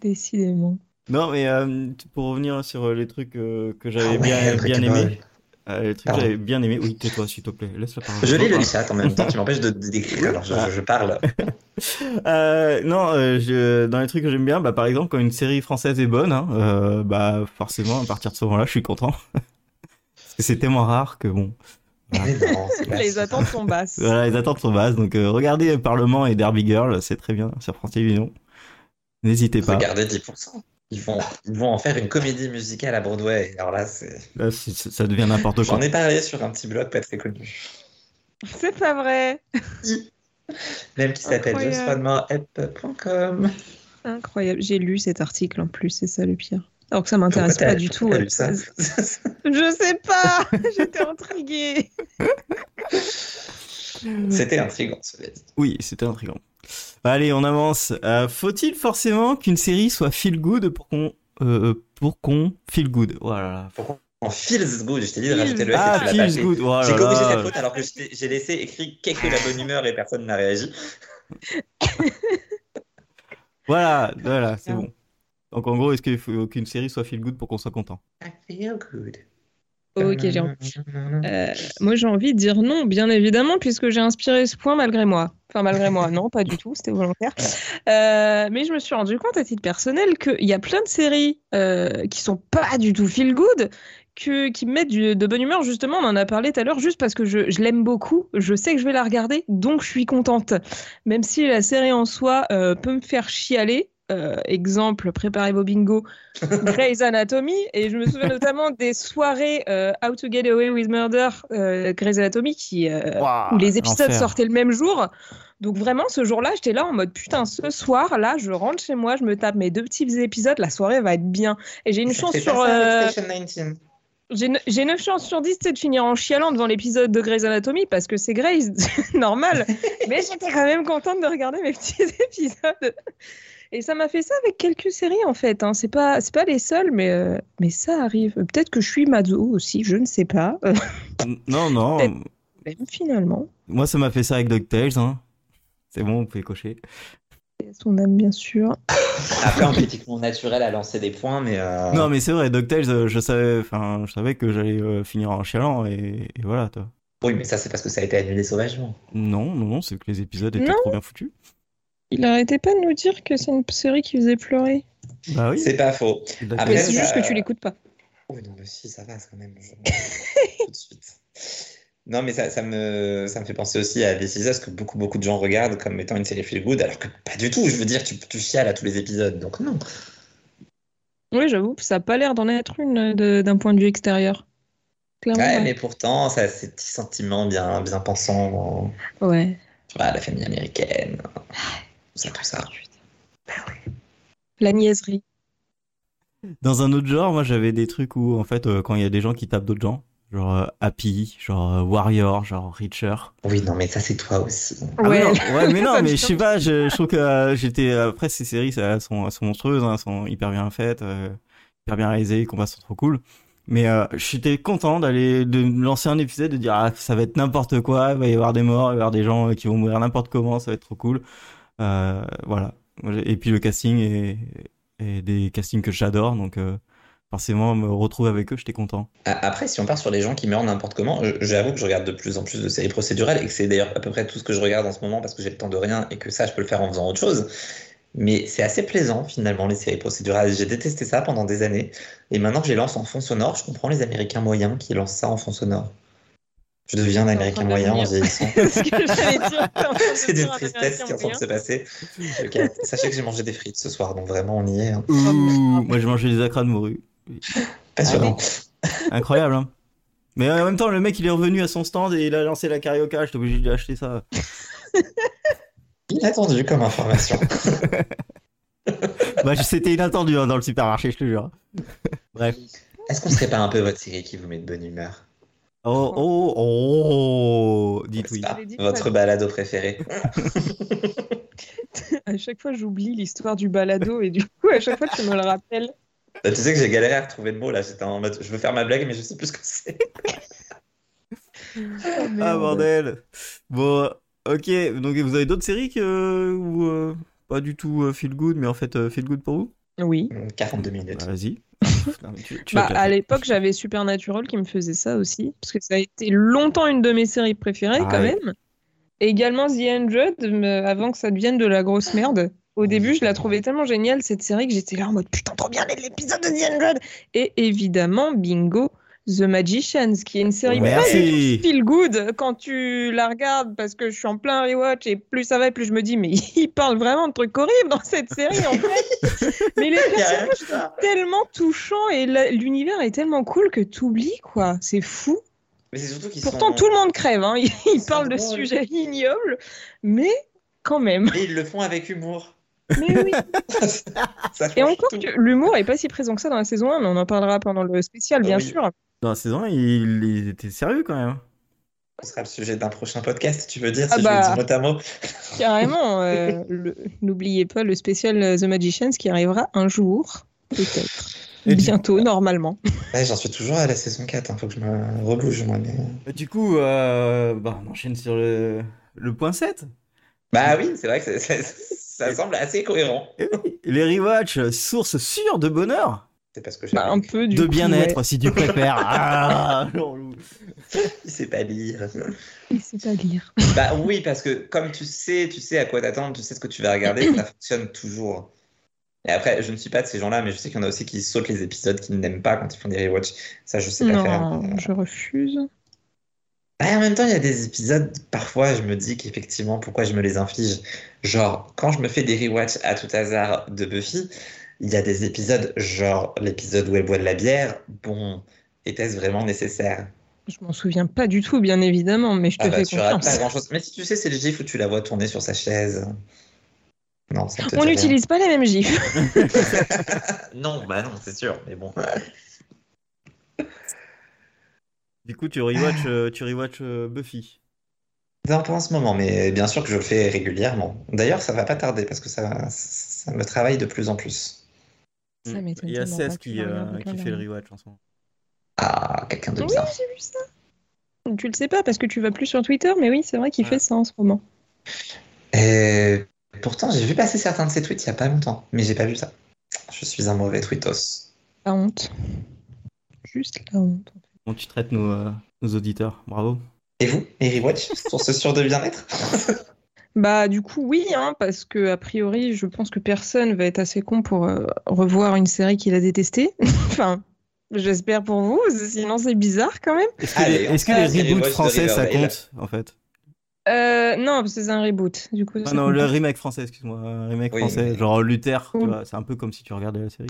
Speaker 3: décidément.
Speaker 1: Non, mais euh, pour revenir sur les trucs euh, que j'avais
Speaker 2: Ah ouais,
Speaker 1: bien, bien euh, les trucs que j'avais bien aimé. Oui, tais-toi, s'il te plaît, laisse la parole.
Speaker 2: Je lis le chat en même temps, tu m'empêches de décrire, alors je, je- je parle.
Speaker 1: Euh, non, euh, je- dans les trucs que j'aime bien, bah, par exemple, quand une série française est bonne, hein, euh, bah, forcément, à partir de ce moment-là, je suis content. Parce que c'est tellement rare que bon.
Speaker 2: Non,
Speaker 3: Les attentes sont basses.
Speaker 1: Voilà, les attentes sont basses. Donc, euh, regardez Parlement et Derby Girl, c'est très bien sur France Télévisions. N'hésitez pas.
Speaker 2: Regardez 10%. Ils vont, ils vont en faire une comédie musicale à Broadway. Alors là, c'est...
Speaker 1: Là, ça devient n'importe quoi.
Speaker 2: j'en ai parlé sur un petit blog pas très connu.
Speaker 3: C'est pas vrai.
Speaker 2: Même qui s'appelle
Speaker 3: Incroyable.
Speaker 2: justonemorehelp.com.
Speaker 3: Incroyable. J'ai lu cet article en plus, c'est ça le pire. Alors que ça m'intéresse pas du tout.
Speaker 2: Lu ça
Speaker 3: Je sais pas. J'étais intriguée.
Speaker 2: C'était intriguant, dit.
Speaker 1: Oui, c'était intriguant. Allez, on avance. Euh, Faut-il forcément qu'une série soit feel good pour qu'on euh, pour qu'on feel good? Voilà.
Speaker 2: En feels good, je t'ai dit de
Speaker 3: Feels.
Speaker 2: rajouter le
Speaker 1: Ah, feels good. Oh là
Speaker 2: J'ai corrigé cette faute alors que j'ai laissé écrit qu'est que la bonne humeur et personne n'a réagi.
Speaker 1: Voilà, voilà, c'est
Speaker 3: Ah.
Speaker 1: bon. Donc en gros, est-ce qu'il faut qu'une série soit feel good pour qu'on soit content?
Speaker 2: I feel good.
Speaker 3: Ok, j'ai euh, moi, j'ai envie de dire non, bien évidemment, puisque j'ai inspiré ce point malgré moi. Enfin, malgré moi, non, pas du tout, c'était volontaire. Euh, mais je me suis rendu compte à titre personnel qu'il y a plein de séries euh, qui sont pas du tout feel good, que, qui me mettent du- de bonne humeur. Justement, on en a parlé tout à l'heure, juste parce que je, je l'aime beaucoup, je sais que je vais la regarder, donc je suis contente. Même si la série en soi euh, peut me faire chialer. Euh, exemple, préparez vos bingo, Grey's Anatomy. Et je me souviens notamment des soirées euh, How to Get Away with Murder, euh, Grey's Anatomy, qui, euh, où les épisodes sortaient le même jour. Donc vraiment, ce jour-là, j'étais là en mode putain, ce soir, là, je rentre chez moi, je me tape mes deux petits épisodes, la soirée va être bien. Et j'ai une chance sur,
Speaker 2: pas ça avec Station 19.
Speaker 3: j'ai ne- j'ai 9 chances sur 10 c'est de finir en chialant devant l'épisode de Grey's Anatomy parce que c'est Grey's, normal. Mais j'étais quand même contente de regarder mes petits épisodes. Et ça m'a fait ça avec quelques séries en fait. Hein. C'est pas, c'est pas les seules, mais, euh, mais ça arrive. Peut-être que je suis Mazo aussi, je ne sais pas.
Speaker 1: Non, non.
Speaker 3: Même finalement.
Speaker 1: Moi, ça m'a fait ça avec DuckTales. Hein. C'est bon, vous pouvez cocher.
Speaker 3: Son âme, bien sûr.
Speaker 2: Après, en critique mon naturel à lancer des points, mais. euh,
Speaker 1: Non, mais c'est vrai, DuckTales, euh, je savais, enfin, je savais que j'allais euh, finir en chialant et, et voilà, toi.
Speaker 2: Oui, mais ça, c'est parce que ça a été annulé sauvagement.
Speaker 1: Non, non, non, c'est que les épisodes étaient
Speaker 3: Non.
Speaker 1: trop bien foutus.
Speaker 3: Il arrêtait pas de nous dire que c'est une série qui faisait pleurer.
Speaker 1: Bah oui.
Speaker 2: C'est pas faux. Après,
Speaker 3: c'est juste que tu l'écoutes pas.
Speaker 2: Oui, non, mais si, ça va, quand même. je- Tout de suite. Non, mais ça, ça me, ça me fait penser aussi à This Is Us que beaucoup, beaucoup de gens regardent comme étant une série feel good, alors que pas du tout. Je veux dire, tu, tu chiales à tous les épisodes, donc non.
Speaker 3: Oui, j'avoue, ça a pas l'air d'en être une d'un point de vue extérieur. Clairement.
Speaker 2: Ouais,
Speaker 3: ouais.
Speaker 2: mais pourtant, ça a ces petits sentiments bien, bien pensants dans
Speaker 3: Ouais.
Speaker 2: tu vois, la famille américaine, tout ça, tout ça.
Speaker 3: La niaiserie.
Speaker 1: Dans un autre genre, moi, j'avais des trucs où, en fait, euh, quand il y a des gens qui tapent d'autres gens, genre euh, Happy, genre euh, Warrior, genre Reacher.
Speaker 2: Oui, non, mais ça, c'est toi aussi.
Speaker 1: Ah
Speaker 3: Ouais.
Speaker 1: non, ouais, mais non, mais je sais pas, je, je trouve que euh, j'étais après ces séries, ça, elles sont, elles sont monstrueuses, hein, elles sont hyper bien faites, euh, hyper bien réalisées, les combats sont trop cool. Mais euh, j'étais content d'aller de lancer un épisode de dire ah ça va être n'importe quoi, il va y avoir des morts, il va y avoir des gens qui vont mourir n'importe comment, ça va être trop cool. Euh, voilà. Et puis le casting est, est des castings que j'adore, donc euh, forcément me retrouver avec eux, j'étais content.
Speaker 2: Après, si on part sur les gens qui meurent n'importe comment, j'avoue que je regarde de plus en plus de séries procédurales et que c'est d'ailleurs à peu près tout ce que je regarde en ce moment parce que j'ai le temps de rien et que ça, je peux le faire en faisant autre chose. Mais c'est assez plaisant finalement, les séries procédurales. J'ai détesté ça pendant des années. Et maintenant que les lance en fond sonore, je comprends les Américains moyens qui lancent ça en fond sonore. Je deviens un Américain
Speaker 3: de
Speaker 2: moyen en vieillissant.
Speaker 3: De
Speaker 2: C'est d'une tristesse qui est en train de se passer. Sachez que j'ai mangé des frites ce soir, donc vraiment on y est. hein.
Speaker 1: Ouh, moi j'ai mangé des acras de morue.
Speaker 2: Passionnant.
Speaker 1: Incroyable, hein. Mais en même temps, le mec il est revenu à son stand et il a lancé la carioca, j'étais obligé d'acheter ça.
Speaker 2: Inattendu comme information.
Speaker 1: Bah, c'était inattendu hein, dans le supermarché, je te jure. Bref.
Speaker 2: Est-ce qu'on serait pas un peu votre série qui vous met de bonne humeur?
Speaker 1: Oh, oh, oh, dites oui.
Speaker 2: Votre balado préféré
Speaker 3: À chaque fois, j'oublie l'histoire du balado et du coup, à chaque fois, tu me le rappelles.
Speaker 2: Bah, Tu sais que j'ai galéré à retrouver le mot là. J'étais en mode, je veux faire ma blague, mais je sais plus ce que c'est.
Speaker 3: Oh,
Speaker 1: Ah
Speaker 3: merde.
Speaker 1: bordel. Bon, ok. Donc vous avez d'autres séries que ou euh, pas du tout euh, feel good, mais en fait euh, feel good pour vous?
Speaker 3: Oui.
Speaker 2: 42 minutes.
Speaker 1: Bah, Vas-y. Tu- tu
Speaker 3: Bah, à l'époque, j'avais Supernatural qui me faisait ça aussi, parce que ça a été longtemps une de mes séries préférées
Speaker 1: Ah
Speaker 3: quand
Speaker 1: ouais.
Speaker 3: même. Et également The Hundred, me- avant que ça devienne de la grosse merde. Au début, je la trouvais tellement géniale cette série que j'étais là en mode putain, trop bien l'épisode de The Hundred. Et évidemment, bingo, The Magicians, qui est une série
Speaker 1: Merci.
Speaker 3: feel good quand tu la regardes parce que je suis en plein rewatch et plus ça va, plus je me dis mais il parle vraiment de trucs horribles dans cette série en fait. mais les personnages
Speaker 2: ça.
Speaker 3: tellement touchant et l'univers est tellement cool que t'oublies quoi. C'est fou.
Speaker 2: Mais c'est surtout qu'ils
Speaker 3: Pourtant
Speaker 2: sont.
Speaker 3: tout le monde crève. Hein. Ils, ils
Speaker 2: sont
Speaker 3: parlent de sujets ignobles, mais quand même.
Speaker 2: Et ils le font avec humour.
Speaker 3: Mais oui.
Speaker 2: Ça
Speaker 3: Et
Speaker 2: change
Speaker 3: encore l'humour est pas si présent que ça dans la saison 1, mais on en parlera pendant le spécial bien
Speaker 2: Oui.
Speaker 3: sûr.
Speaker 1: Dans la saison, il, il était sérieux quand même.
Speaker 2: Ce sera le sujet d'un prochain podcast, tu veux dire,
Speaker 3: Ah
Speaker 2: si
Speaker 3: bah.
Speaker 2: je le dis mot à mot.
Speaker 3: Carrément. euh, N'oubliez pas le spécial euh, The Magicians qui arrivera un jour, peut-être. Bientôt, normalement.
Speaker 2: Ouais, J'en suis toujours à la saison 4, hein, faut que je me rebouge moi. Mais...
Speaker 1: Du coup, euh, bah, on enchaîne sur le, le point 7.
Speaker 2: Bah oui, c'est vrai que c'est- ça semble assez cohérent.
Speaker 1: Oui, Les rewatch, source sûre de bonheur.
Speaker 2: C'est parce que
Speaker 3: Bah, un peu du
Speaker 1: De bien-être,
Speaker 3: ouais.
Speaker 1: si tu préfères. Ah.
Speaker 2: Il sait pas lire.
Speaker 3: Il sait pas lire.
Speaker 2: bah oui, parce que comme tu sais, tu sais à quoi t'attendre, tu sais ce que tu vas regarder, ça fonctionne toujours. Et après, je ne suis pas de ces gens-là, mais je sais qu'il y en a aussi qui sautent les épisodes, qui n'aiment pas quand ils font des rewatch. Ça, je sais pas faire.
Speaker 3: Non, je refuse.
Speaker 2: Ah, et en même temps, il y a des épisodes, parfois, je me dis qu'effectivement, pourquoi je me les inflige. Genre, quand je me fais des rewatch à tout hasard de Buffy, il y a des épisodes, genre l'épisode où elle boit de la bière. Bon, était-ce vraiment nécessaire?
Speaker 3: Je m'en souviens pas du tout, bien évidemment, mais je te
Speaker 2: Ah bah,
Speaker 3: fais
Speaker 2: tu
Speaker 3: confiance.
Speaker 2: pas grand-chose. Mais si tu sais, c'est le gif où tu la vois tourner sur sa chaise. Non, ça
Speaker 3: On n'utilise pas les mêmes gifs.
Speaker 2: Non, bah non, c'est sûr, mais bon.
Speaker 1: Du coup, tu rewatch, euh, tu rewatch euh, Buffy.
Speaker 2: Non, pas en ce moment, mais bien sûr que je le fais régulièrement. D'ailleurs, ça va pas tarder parce que ça, ça me travaille de plus en plus.
Speaker 3: Ça
Speaker 1: Mm.
Speaker 3: m'étonne
Speaker 1: Il y a
Speaker 3: tellement
Speaker 1: 16
Speaker 3: pas que tu
Speaker 1: qui,
Speaker 3: le
Speaker 1: euh, qui fait le rewatch en ce moment.
Speaker 2: Ah, quelqu'un de
Speaker 3: Oui,
Speaker 2: bien.
Speaker 3: j'ai vu ça. Tu le sais pas parce que tu vas plus sur Twitter, mais oui, c'est vrai qu'il
Speaker 1: Ouais.
Speaker 3: fait ça en ce moment.
Speaker 2: Et pourtant, j'ai vu passer certains de ses tweets il y a pas longtemps, mais j'ai pas vu ça. Je suis un mauvais tweetos.
Speaker 3: La honte. Juste la honte.
Speaker 1: Bon, tu traites nos, euh, nos auditeurs? Bravo.
Speaker 2: Et vous, et Rewatch, source sûre de bien-être?
Speaker 3: Bah du coup oui, hein, parce que a priori je pense que personne va être assez con pour euh, revoir une série qu'il a détestée. enfin, j'espère pour vous, sinon c'est bizarre quand même.
Speaker 1: Est-ce que,
Speaker 2: Allez,
Speaker 1: les, est-ce que reboots français, ça compte, en fait?
Speaker 3: Euh, non, parce que c'est un reboot. Du coup,
Speaker 1: Ah
Speaker 3: ça
Speaker 1: non, le remake français, excuse-moi. Un remake
Speaker 2: Oui,
Speaker 1: français,
Speaker 2: mais-
Speaker 1: genre Luther, tu vois, c'est un peu comme si tu regardais la série.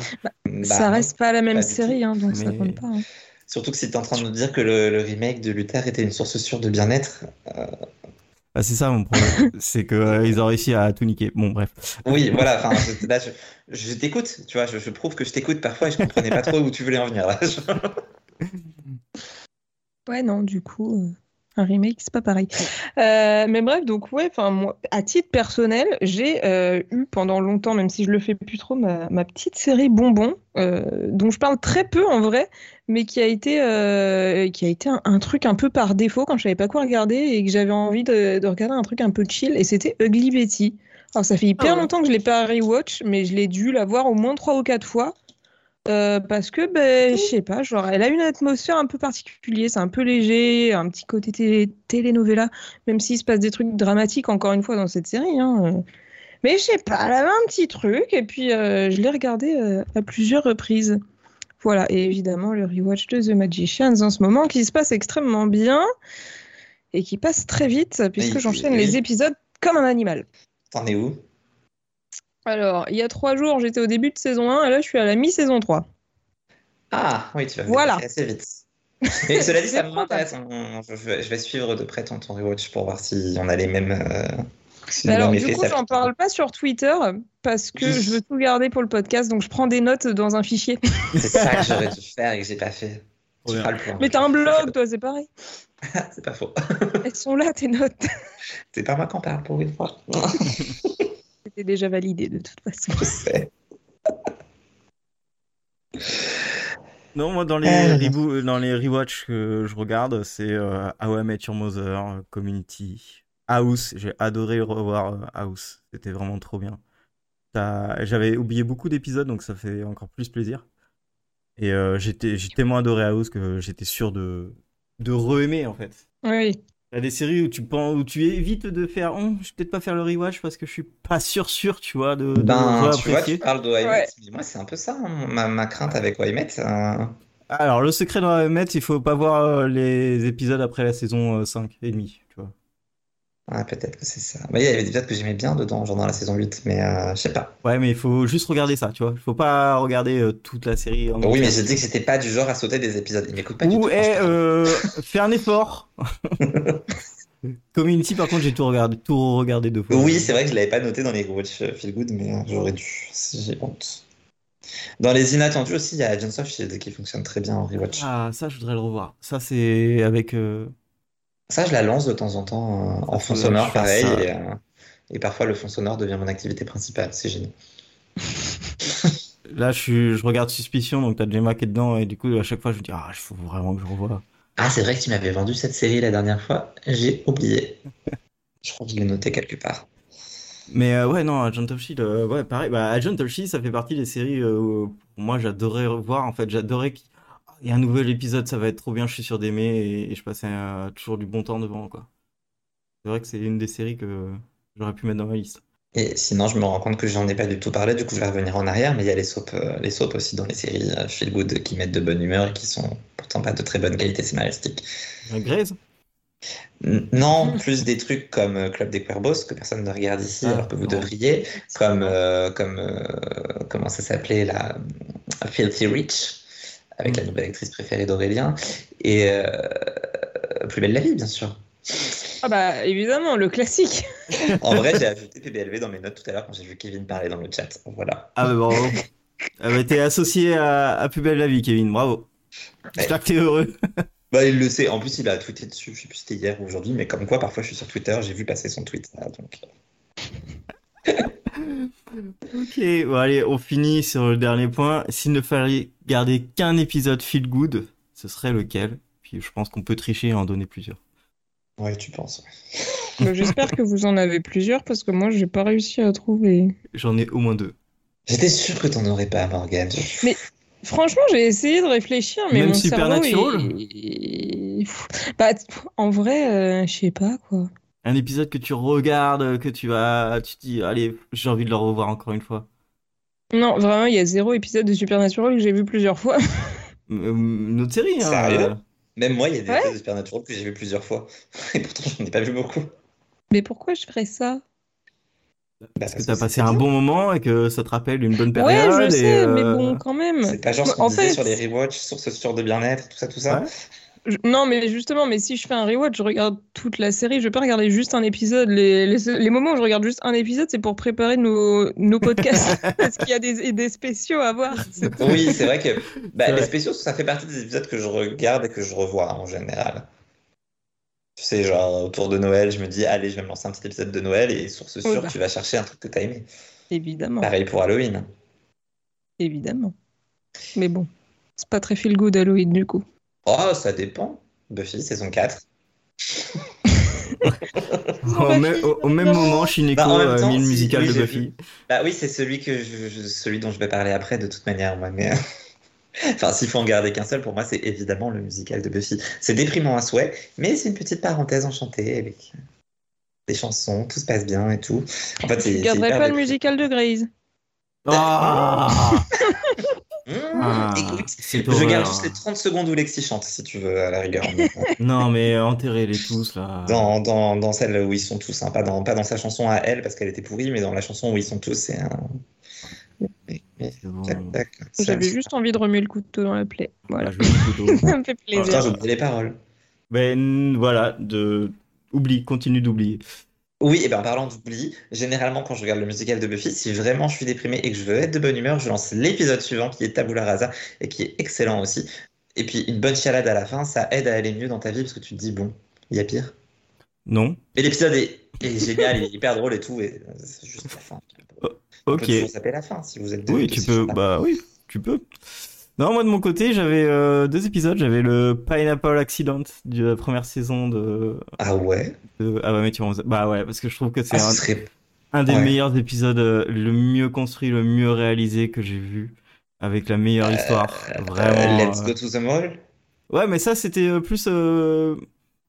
Speaker 3: ça
Speaker 2: Bah,
Speaker 3: reste pas la même
Speaker 2: pas
Speaker 3: série, hein, donc ça
Speaker 1: Mais-
Speaker 3: compte pas. hein.
Speaker 2: Surtout que si t'es en train de nous dire que le, le remake de Luther était une source sûre de bien-être.
Speaker 1: Ah, c'est ça mon problème. c'est que euh, ils ont réussi à tout niquer. Bon, bref.
Speaker 2: Oui, voilà, enfin, là, je, je t'écoute, tu vois, je, je prouve que je t'écoute parfois et je comprenais pas trop où tu voulais en venir là.
Speaker 3: Ouais, non, du coup, euh, un remake, c'est pas pareil. Euh, mais bref, donc ouais, enfin moi, à titre personnel, j'ai euh, eu pendant longtemps, même si je le fais plus trop, ma, ma petite série Bonbon, euh, dont je parle très peu en vrai, mais qui a été, euh, qui a été un, un truc un peu par défaut quand je savais pas quoi regarder et que j'avais envie de, de regarder un truc un peu chill, et c'était Ugly Betty. Alors ça fait hyper
Speaker 1: Ah ouais.
Speaker 3: longtemps que je l'ai pas rewatch, mais je l'ai dû la voir au moins trois ou quatre fois. Euh, parce que, ben, je sais pas, genre, elle a une atmosphère un peu particulière, c'est un peu léger, un petit côté télé telenovela, même s'il se passe des trucs dramatiques encore une fois dans cette série. Hein. Mais je sais pas, elle avait un petit truc, et puis euh, je l'ai regardé euh, à plusieurs reprises. Voilà, et évidemment le rewatch de The Magicians en ce moment qui se passe extrêmement bien et qui passe très vite puisque j'enchaîne les épisodes comme un animal.
Speaker 2: T'en es où?
Speaker 3: Alors, il y a trois jours, j'étais au début de saison 1 et là je suis à la mi-saison 3.
Speaker 2: Ah, oui, tu vas
Speaker 3: Voilà.
Speaker 2: assez vite. Mais cela dit, ça
Speaker 3: C'est
Speaker 2: m'intéresse. On- Je, vais- je vais suivre de près ton, ton rewatch pour voir si on a les mêmes. euh, si
Speaker 3: alors, du coup, j'en parle pas sur Twitter parce que je veux tout garder pour le podcast, donc je prends des notes dans un fichier.
Speaker 2: C'est ça que j'aurais dû faire et que j'ai pas fait. Tu feras le point.
Speaker 3: Mais t'as un blog, toi, c'est pareil.
Speaker 2: C'est pas faux.
Speaker 3: Elles sont là, tes notes.
Speaker 2: C'est pas moi qui en parle pour une fois.
Speaker 3: C'était déjà validé de toute façon.
Speaker 2: Je sais.
Speaker 1: Non, moi, dans les,
Speaker 2: Euh.
Speaker 1: dans les rewatch que je regarde, c'est euh, How I Met Your Mother, Community, House. J'ai adoré revoir euh, House. C'était vraiment trop bien. T'as- J'avais oublié beaucoup d'épisodes, donc ça fait encore plus plaisir. Et euh, j'étais, j'ai tellement adoré House que j'étais sûr de, de re-aimer, en fait.
Speaker 3: Oui.
Speaker 1: Il y a des séries où tu, penses, où tu évites de faire, Hum, je vais peut-être pas faire le rewatch parce que je suis pas sûr, sûr, tu vois, de, de
Speaker 2: Ben, tu vois, tu parles de Waymet.
Speaker 3: Ouais.
Speaker 2: Moi, c'est un peu ça, hein, ma, ma crainte avec Waymet. euh,
Speaker 1: Alors, le secret dans mettre, il faut pas voir euh, les épisodes après la saison euh, 5 et demi, tu vois.
Speaker 2: Ah, peut-être que c'est ça. Bah, il y avait des épisodes que j'aimais bien dedans, genre dans la saison 8, mais euh, je sais pas.
Speaker 1: Ouais, mais il faut juste regarder ça, tu vois. Il faut pas regarder euh, toute la série en
Speaker 2: Oui, mais j'ai dit que j'étais pas du genre à sauter des épisodes. Il m'écoute pas du
Speaker 1: Ou
Speaker 2: tout.
Speaker 1: est, euh, fais un effort. Community, par contre, j'ai tout regardé, tout regardé deux fois.
Speaker 2: Oui, c'est vrai que je l'avais pas noté dans les Watch Feel Good, mais euh, j'aurais dû. J'ai honte. Dans les inattendus aussi, il y a Jones of Shield qui fonctionne très bien en rewatch.
Speaker 1: Ah, ça, je voudrais le revoir. Ça, c'est avec.
Speaker 2: Ça, je la lance de temps en temps euh, en fond sonore, pareil. Et, euh, et parfois, le fond sonore devient mon activité principale. C'est génial.
Speaker 1: Là, je, suis, je regarde Suspicion, donc t'as Gemma qui est dedans, et du coup, à chaque fois, je me dis, ah, il faut vraiment que je revoie.
Speaker 2: Ah, c'est vrai que tu m'avais vendu cette série la dernière fois. J'ai oublié. Je crois que je l'ai noté quelque part.
Speaker 1: Mais euh, ouais, non, Agent of Shield, euh, ouais, pareil. Bah, Agent of Shield, ça fait partie des séries euh, où moi j'adorais voir. En fait, j'adorais qu'il y ait un nouvel épisode, ça va être trop bien. Je suis sûr d'aimer et, et je passais euh, toujours du bon temps devant, quoi. C'est vrai que c'est une des séries que j'aurais pu mettre dans ma liste.
Speaker 2: Et sinon, je me rends compte que j'en ai pas du tout parlé, du coup, je vais revenir en arrière, mais il y a les soaps, euh, les soaps aussi dans les séries euh, Feel Good qui mettent de bonne humeur et qui sont pourtant pas de très bonne qualité scénaristique. N- Non, plus des trucs comme euh, Club des Cuervos que personne ne regarde ici,
Speaker 1: Ah,
Speaker 2: alors que vous
Speaker 1: non.
Speaker 2: devriez, comme, euh, comme euh, comment ça s'appelait, la Filthy Rich, avec la
Speaker 1: Mm.
Speaker 2: nouvelle actrice préférée d'Aurélien, et euh, Plus belle la vie, bien sûr.
Speaker 3: Ah bah évidemment, le classique.
Speaker 2: En vrai, j'ai ajouté PBLV dans mes notes tout à l'heure quand j'ai vu Kevin parler dans le chat. Voilà.
Speaker 1: Ah bah bravo. Ah bah t'es associé à, à Plus belle la vie, Kevin, bravo. J'espère que t'es heureux.
Speaker 2: Bah, il le sait. En plus, il a tweeté dessus. Je sais plus si c'était hier ou aujourd'hui, mais comme quoi, parfois, je suis sur Twitter, j'ai vu passer son tweet. Ah, donc,
Speaker 1: Ok, bon allez, on finit sur le dernier point. S'il ne fallait garder qu'un épisode feel good, ce serait lequel? Puis je pense qu'on peut tricher et en donner plusieurs.
Speaker 2: ouais, tu penses.
Speaker 3: Bah, J'espère que vous en avez plusieurs parce que moi j'ai pas réussi à trouver.
Speaker 1: J'en ai au moins deux.
Speaker 2: J'étais sûr que t'en aurais pas, Morgane.
Speaker 3: Franchement, j'ai essayé de réfléchir, mais
Speaker 1: Même
Speaker 3: mon cerveau,
Speaker 1: Supernatural?
Speaker 3: Il- Bah, en vrai, euh, je sais pas quoi.
Speaker 1: Un épisode que tu regardes, que tu vas, tu te dis, allez, j'ai envie de le revoir encore une fois.
Speaker 3: Non, vraiment, il y a zéro épisode de Supernatural que j'ai vu plusieurs fois.
Speaker 1: Euh, Une autre série, hein.
Speaker 2: Sérieux?
Speaker 1: Euh,
Speaker 2: Même moi, il y a des
Speaker 3: Ouais.
Speaker 2: épisodes de Supernatural que j'ai vu plusieurs fois. Et pourtant, j'en ai pas vu beaucoup.
Speaker 3: Mais pourquoi je ferais ça?
Speaker 2: Bah,
Speaker 1: Parce que
Speaker 2: parce
Speaker 1: t'as
Speaker 2: que
Speaker 1: passé
Speaker 2: c'est
Speaker 1: un bon moment et que ça te rappelle une bonne
Speaker 3: Ouais,
Speaker 1: période.
Speaker 3: je
Speaker 1: et,
Speaker 3: sais, mais
Speaker 1: euh,
Speaker 3: bon, quand même.
Speaker 2: C'est pas genre ce qu'on
Speaker 3: En
Speaker 2: disait
Speaker 3: fait,
Speaker 2: sur les rewatch, source sûre de bien-être, tout ça, tout ça.
Speaker 1: Ouais.
Speaker 3: Non, mais justement, mais si je fais un rewatch, je regarde toute la série. Je vais pas regarder juste un épisode. Les, les, les moments où je regarde juste un épisode, c'est pour préparer nos, nos podcasts. Parce qu'il y a des, des spéciaux à voir.
Speaker 2: Oui, c'est vrai que bah, les spéciaux, ça fait partie des épisodes que je regarde et que je revois en général. Tu sais, genre autour de Noël, je me dis, allez, je vais me lancer un petit épisode de Noël et source sûre,
Speaker 3: bah.
Speaker 2: tu vas chercher un truc que t'as aimé.
Speaker 3: Évidemment,
Speaker 2: Pareil pour Halloween.
Speaker 3: évidemment. Mais bon, c'est pas très feel good Halloween du coup.
Speaker 2: Oh, ça dépend. Buffy, saison 4.
Speaker 1: Au, même, au- au même moment, Shineko
Speaker 2: Bah,
Speaker 1: a
Speaker 2: temps,
Speaker 1: mis le
Speaker 2: si-
Speaker 1: musical
Speaker 2: oui,
Speaker 1: de Buffy.
Speaker 2: vu. Bah oui, c'est celui, que je- je- celui dont je vais parler après, de toute manière, moi. Mais... enfin, s'il faut en garder qu'un seul, pour moi, c'est évidemment le musical de Buffy. C'est déprimant à souhait, mais c'est une petite parenthèse enchantée avec des chansons, tout se passe bien et tout. En fait,
Speaker 3: Je garderai
Speaker 2: hyper
Speaker 3: pas le musical de.
Speaker 1: Ah,
Speaker 2: Mmh,
Speaker 1: Ah,
Speaker 2: écoute, je garde juste les 30 secondes où Lexi chante, si tu veux, à la rigueur.
Speaker 1: Non, mais enterrez-les tous là.
Speaker 2: dans, dans, dans celle où ils sont tous, hein, pas, dans, pas dans sa chanson à elle, parce qu'elle était pourrie, mais dans la chanson où ils sont tous, c'est un...
Speaker 1: Bon.
Speaker 3: J'avais juste envie de remuer le couteau dans la plaie. Voilà.
Speaker 1: Ah, je couteau.
Speaker 3: Ça me fait plaisir.
Speaker 2: oublié les paroles.
Speaker 1: Ben voilà, de oublie, continue d'oublier.
Speaker 2: Oui, et ben en parlant d'oubli, généralement quand je regarde le musical de Buffy, si vraiment je suis déprimé et que je veux être de bonne humeur, je lance l'épisode suivant qui est Tabula Rasa et qui est excellent aussi. Et puis une bonne chialade à la fin, ça aide à aller mieux dans ta vie parce que tu te dis bon, il y a pire.
Speaker 1: Non
Speaker 2: Mais l'épisode est, est génial, il est hyper drôle et tout, et c'est juste la fin. On
Speaker 1: Ok.
Speaker 2: peut s'appeler la fin si vous êtes.
Speaker 1: Oui, tu peux. Bah oui, tu peux. Non, moi de mon côté, j'avais euh, deux épisodes. J'avais le Pineapple Accident de la première saison de.
Speaker 2: Ah ouais
Speaker 1: de... Ah bah mais tu vois, Bah ouais, parce que je trouve que c'est
Speaker 2: ah,
Speaker 1: un,
Speaker 2: serait...
Speaker 1: un des
Speaker 2: ouais.
Speaker 1: meilleurs épisodes, euh, le mieux construit, le mieux réalisé que j'ai vu, avec la meilleure histoire. Vraiment.
Speaker 2: Euh, Let's
Speaker 1: euh,
Speaker 2: go to the mall
Speaker 1: Ouais, mais ça c'était euh, plus.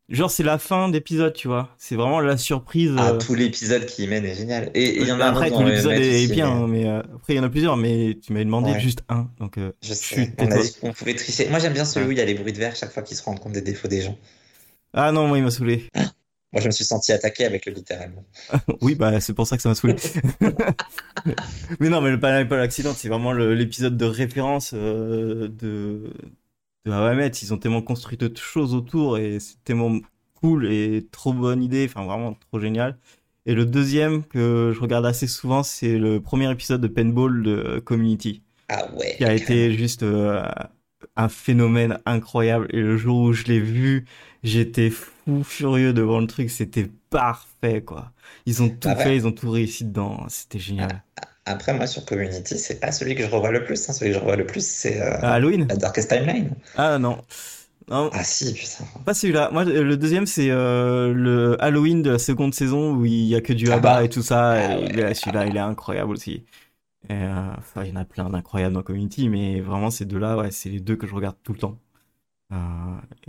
Speaker 1: Genre c'est la fin d'épisode, tu vois. C'est vraiment la surprise.
Speaker 2: Ah,
Speaker 1: euh,
Speaker 2: tout l'épisode qui y mène est génial. Et il y en a un
Speaker 1: Après,
Speaker 2: autre
Speaker 1: tout
Speaker 2: dans
Speaker 1: l'épisode est, bien,
Speaker 2: mais-
Speaker 1: mais euh, après il y en a plusieurs, mais tu m'avais demandé
Speaker 2: Ouais.
Speaker 1: juste un, donc euh,
Speaker 2: Je sais, on a dit qu'on pouvait tricher. Moi j'aime bien celui où il y a les bruits de verre chaque fois qu'ils se rendent compte des défauts des gens.
Speaker 1: Ah non, moi il m'a saoulé.
Speaker 2: Moi je me suis senti attaqué avec le littéralement.
Speaker 1: Oui, bah c'est pour ça que ça m'a saoulé. mais non, mais le Pineapple Accident, c'est vraiment l'épisode de référence de de. Ils ont tellement construit de choses autour et c'est tellement cool et trop bonne idée, enfin vraiment trop génial. Et le deuxième que je regarde assez souvent, c'est le premier épisode de Paintball de Community.
Speaker 2: Ah ouais.
Speaker 1: qui a été juste euh, un phénomène incroyable. Et le jour où je l'ai vu, j'étais fou furieux devant le truc. C'était parfait, quoi. Ils ont tout
Speaker 2: Ah ouais.
Speaker 1: fait, ils ont tout réussi dedans. C'était génial.
Speaker 2: Après moi sur Community, c'est pas celui que je revois le plus. hein. Celui que je revois le plus c'est euh,
Speaker 1: Ah, Halloween
Speaker 2: la Darkest Timeline.
Speaker 1: Ah non. Non,
Speaker 2: Ah si, putain.
Speaker 1: pas celui-là. Moi, le deuxième, c'est euh, le Halloween de la seconde saison où il y a que du
Speaker 2: Ah
Speaker 1: abat
Speaker 2: bah.
Speaker 1: et tout ça.
Speaker 2: Ah ouais.
Speaker 1: Celui-là, il est incroyable aussi. Et, euh, enfin, il y en a plein d'incroyables dans Community, mais vraiment, ces deux-là, ouais, c'est les deux que je regarde tout le temps.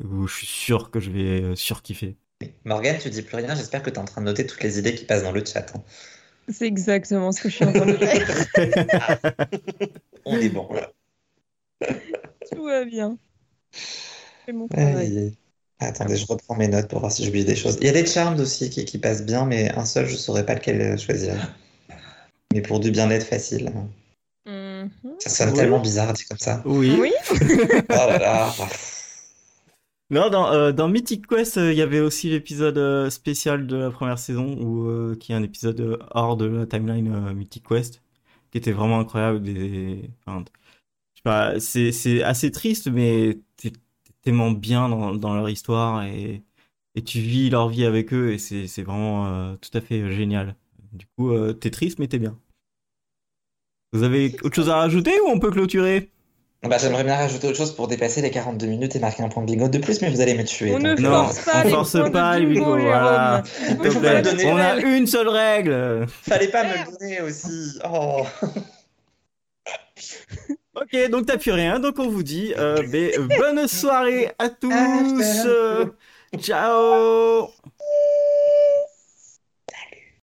Speaker 1: Où je suis sûr que je vais surkiffer.
Speaker 2: Morgane, tu dis plus rien, j'espère que tu es en train de noter toutes les idées qui passent dans le chat. hein.
Speaker 3: C'est exactement ce que je suis en train de faire.
Speaker 2: On est bon, là.
Speaker 3: Tout va bien. C'est mon travail.
Speaker 2: Aïe, aïe. Attendez, je reprends mes notes pour voir si j'oublie des choses. Il y a des Charmed aussi qui, qui passent bien, mais un seul, je saurais pas lequel choisir. Mais pour du bien-être facile.
Speaker 3: Mhm.
Speaker 2: Ça sonne
Speaker 1: Oui.
Speaker 2: tellement bizarre dit comme ça.
Speaker 1: Oui.
Speaker 3: Oui,
Speaker 2: Oh là là.
Speaker 1: Non, dans, euh, dans Mythic Quest, euh, il y avait aussi l'épisode euh, spécial de la première saison, où, euh, qui est un épisode hors de la timeline Mythic Quest, qui était vraiment incroyable. Des... enfin, je sais pas, c'est, assez triste, mais t'es, tellement bien dans, dans leur histoire et, et tu vis leur vie avec eux et c'est, c'est vraiment euh, tout à fait génial. Du coup, euh, t'es triste, mais t'es bien. Vous avez autre chose à rajouter ou on peut clôturer?
Speaker 2: Bah, J'aimerais bien rajouter autre chose pour dépasser les 42 minutes et marquer un point de bingo de plus, mais vous allez me tuer.
Speaker 3: on ne
Speaker 2: donc,
Speaker 1: Non,
Speaker 3: force pas
Speaker 1: on
Speaker 3: les
Speaker 1: force
Speaker 3: points de
Speaker 1: pas
Speaker 3: bingo,
Speaker 1: voilà. On a une seule règle.
Speaker 2: Fallait pas me le donner aussi. Oh.
Speaker 1: Ok, donc t'as plus rien, donc on vous dit euh, ben, bonne soirée à tous.
Speaker 2: Ah, je
Speaker 1: Euh, ciao.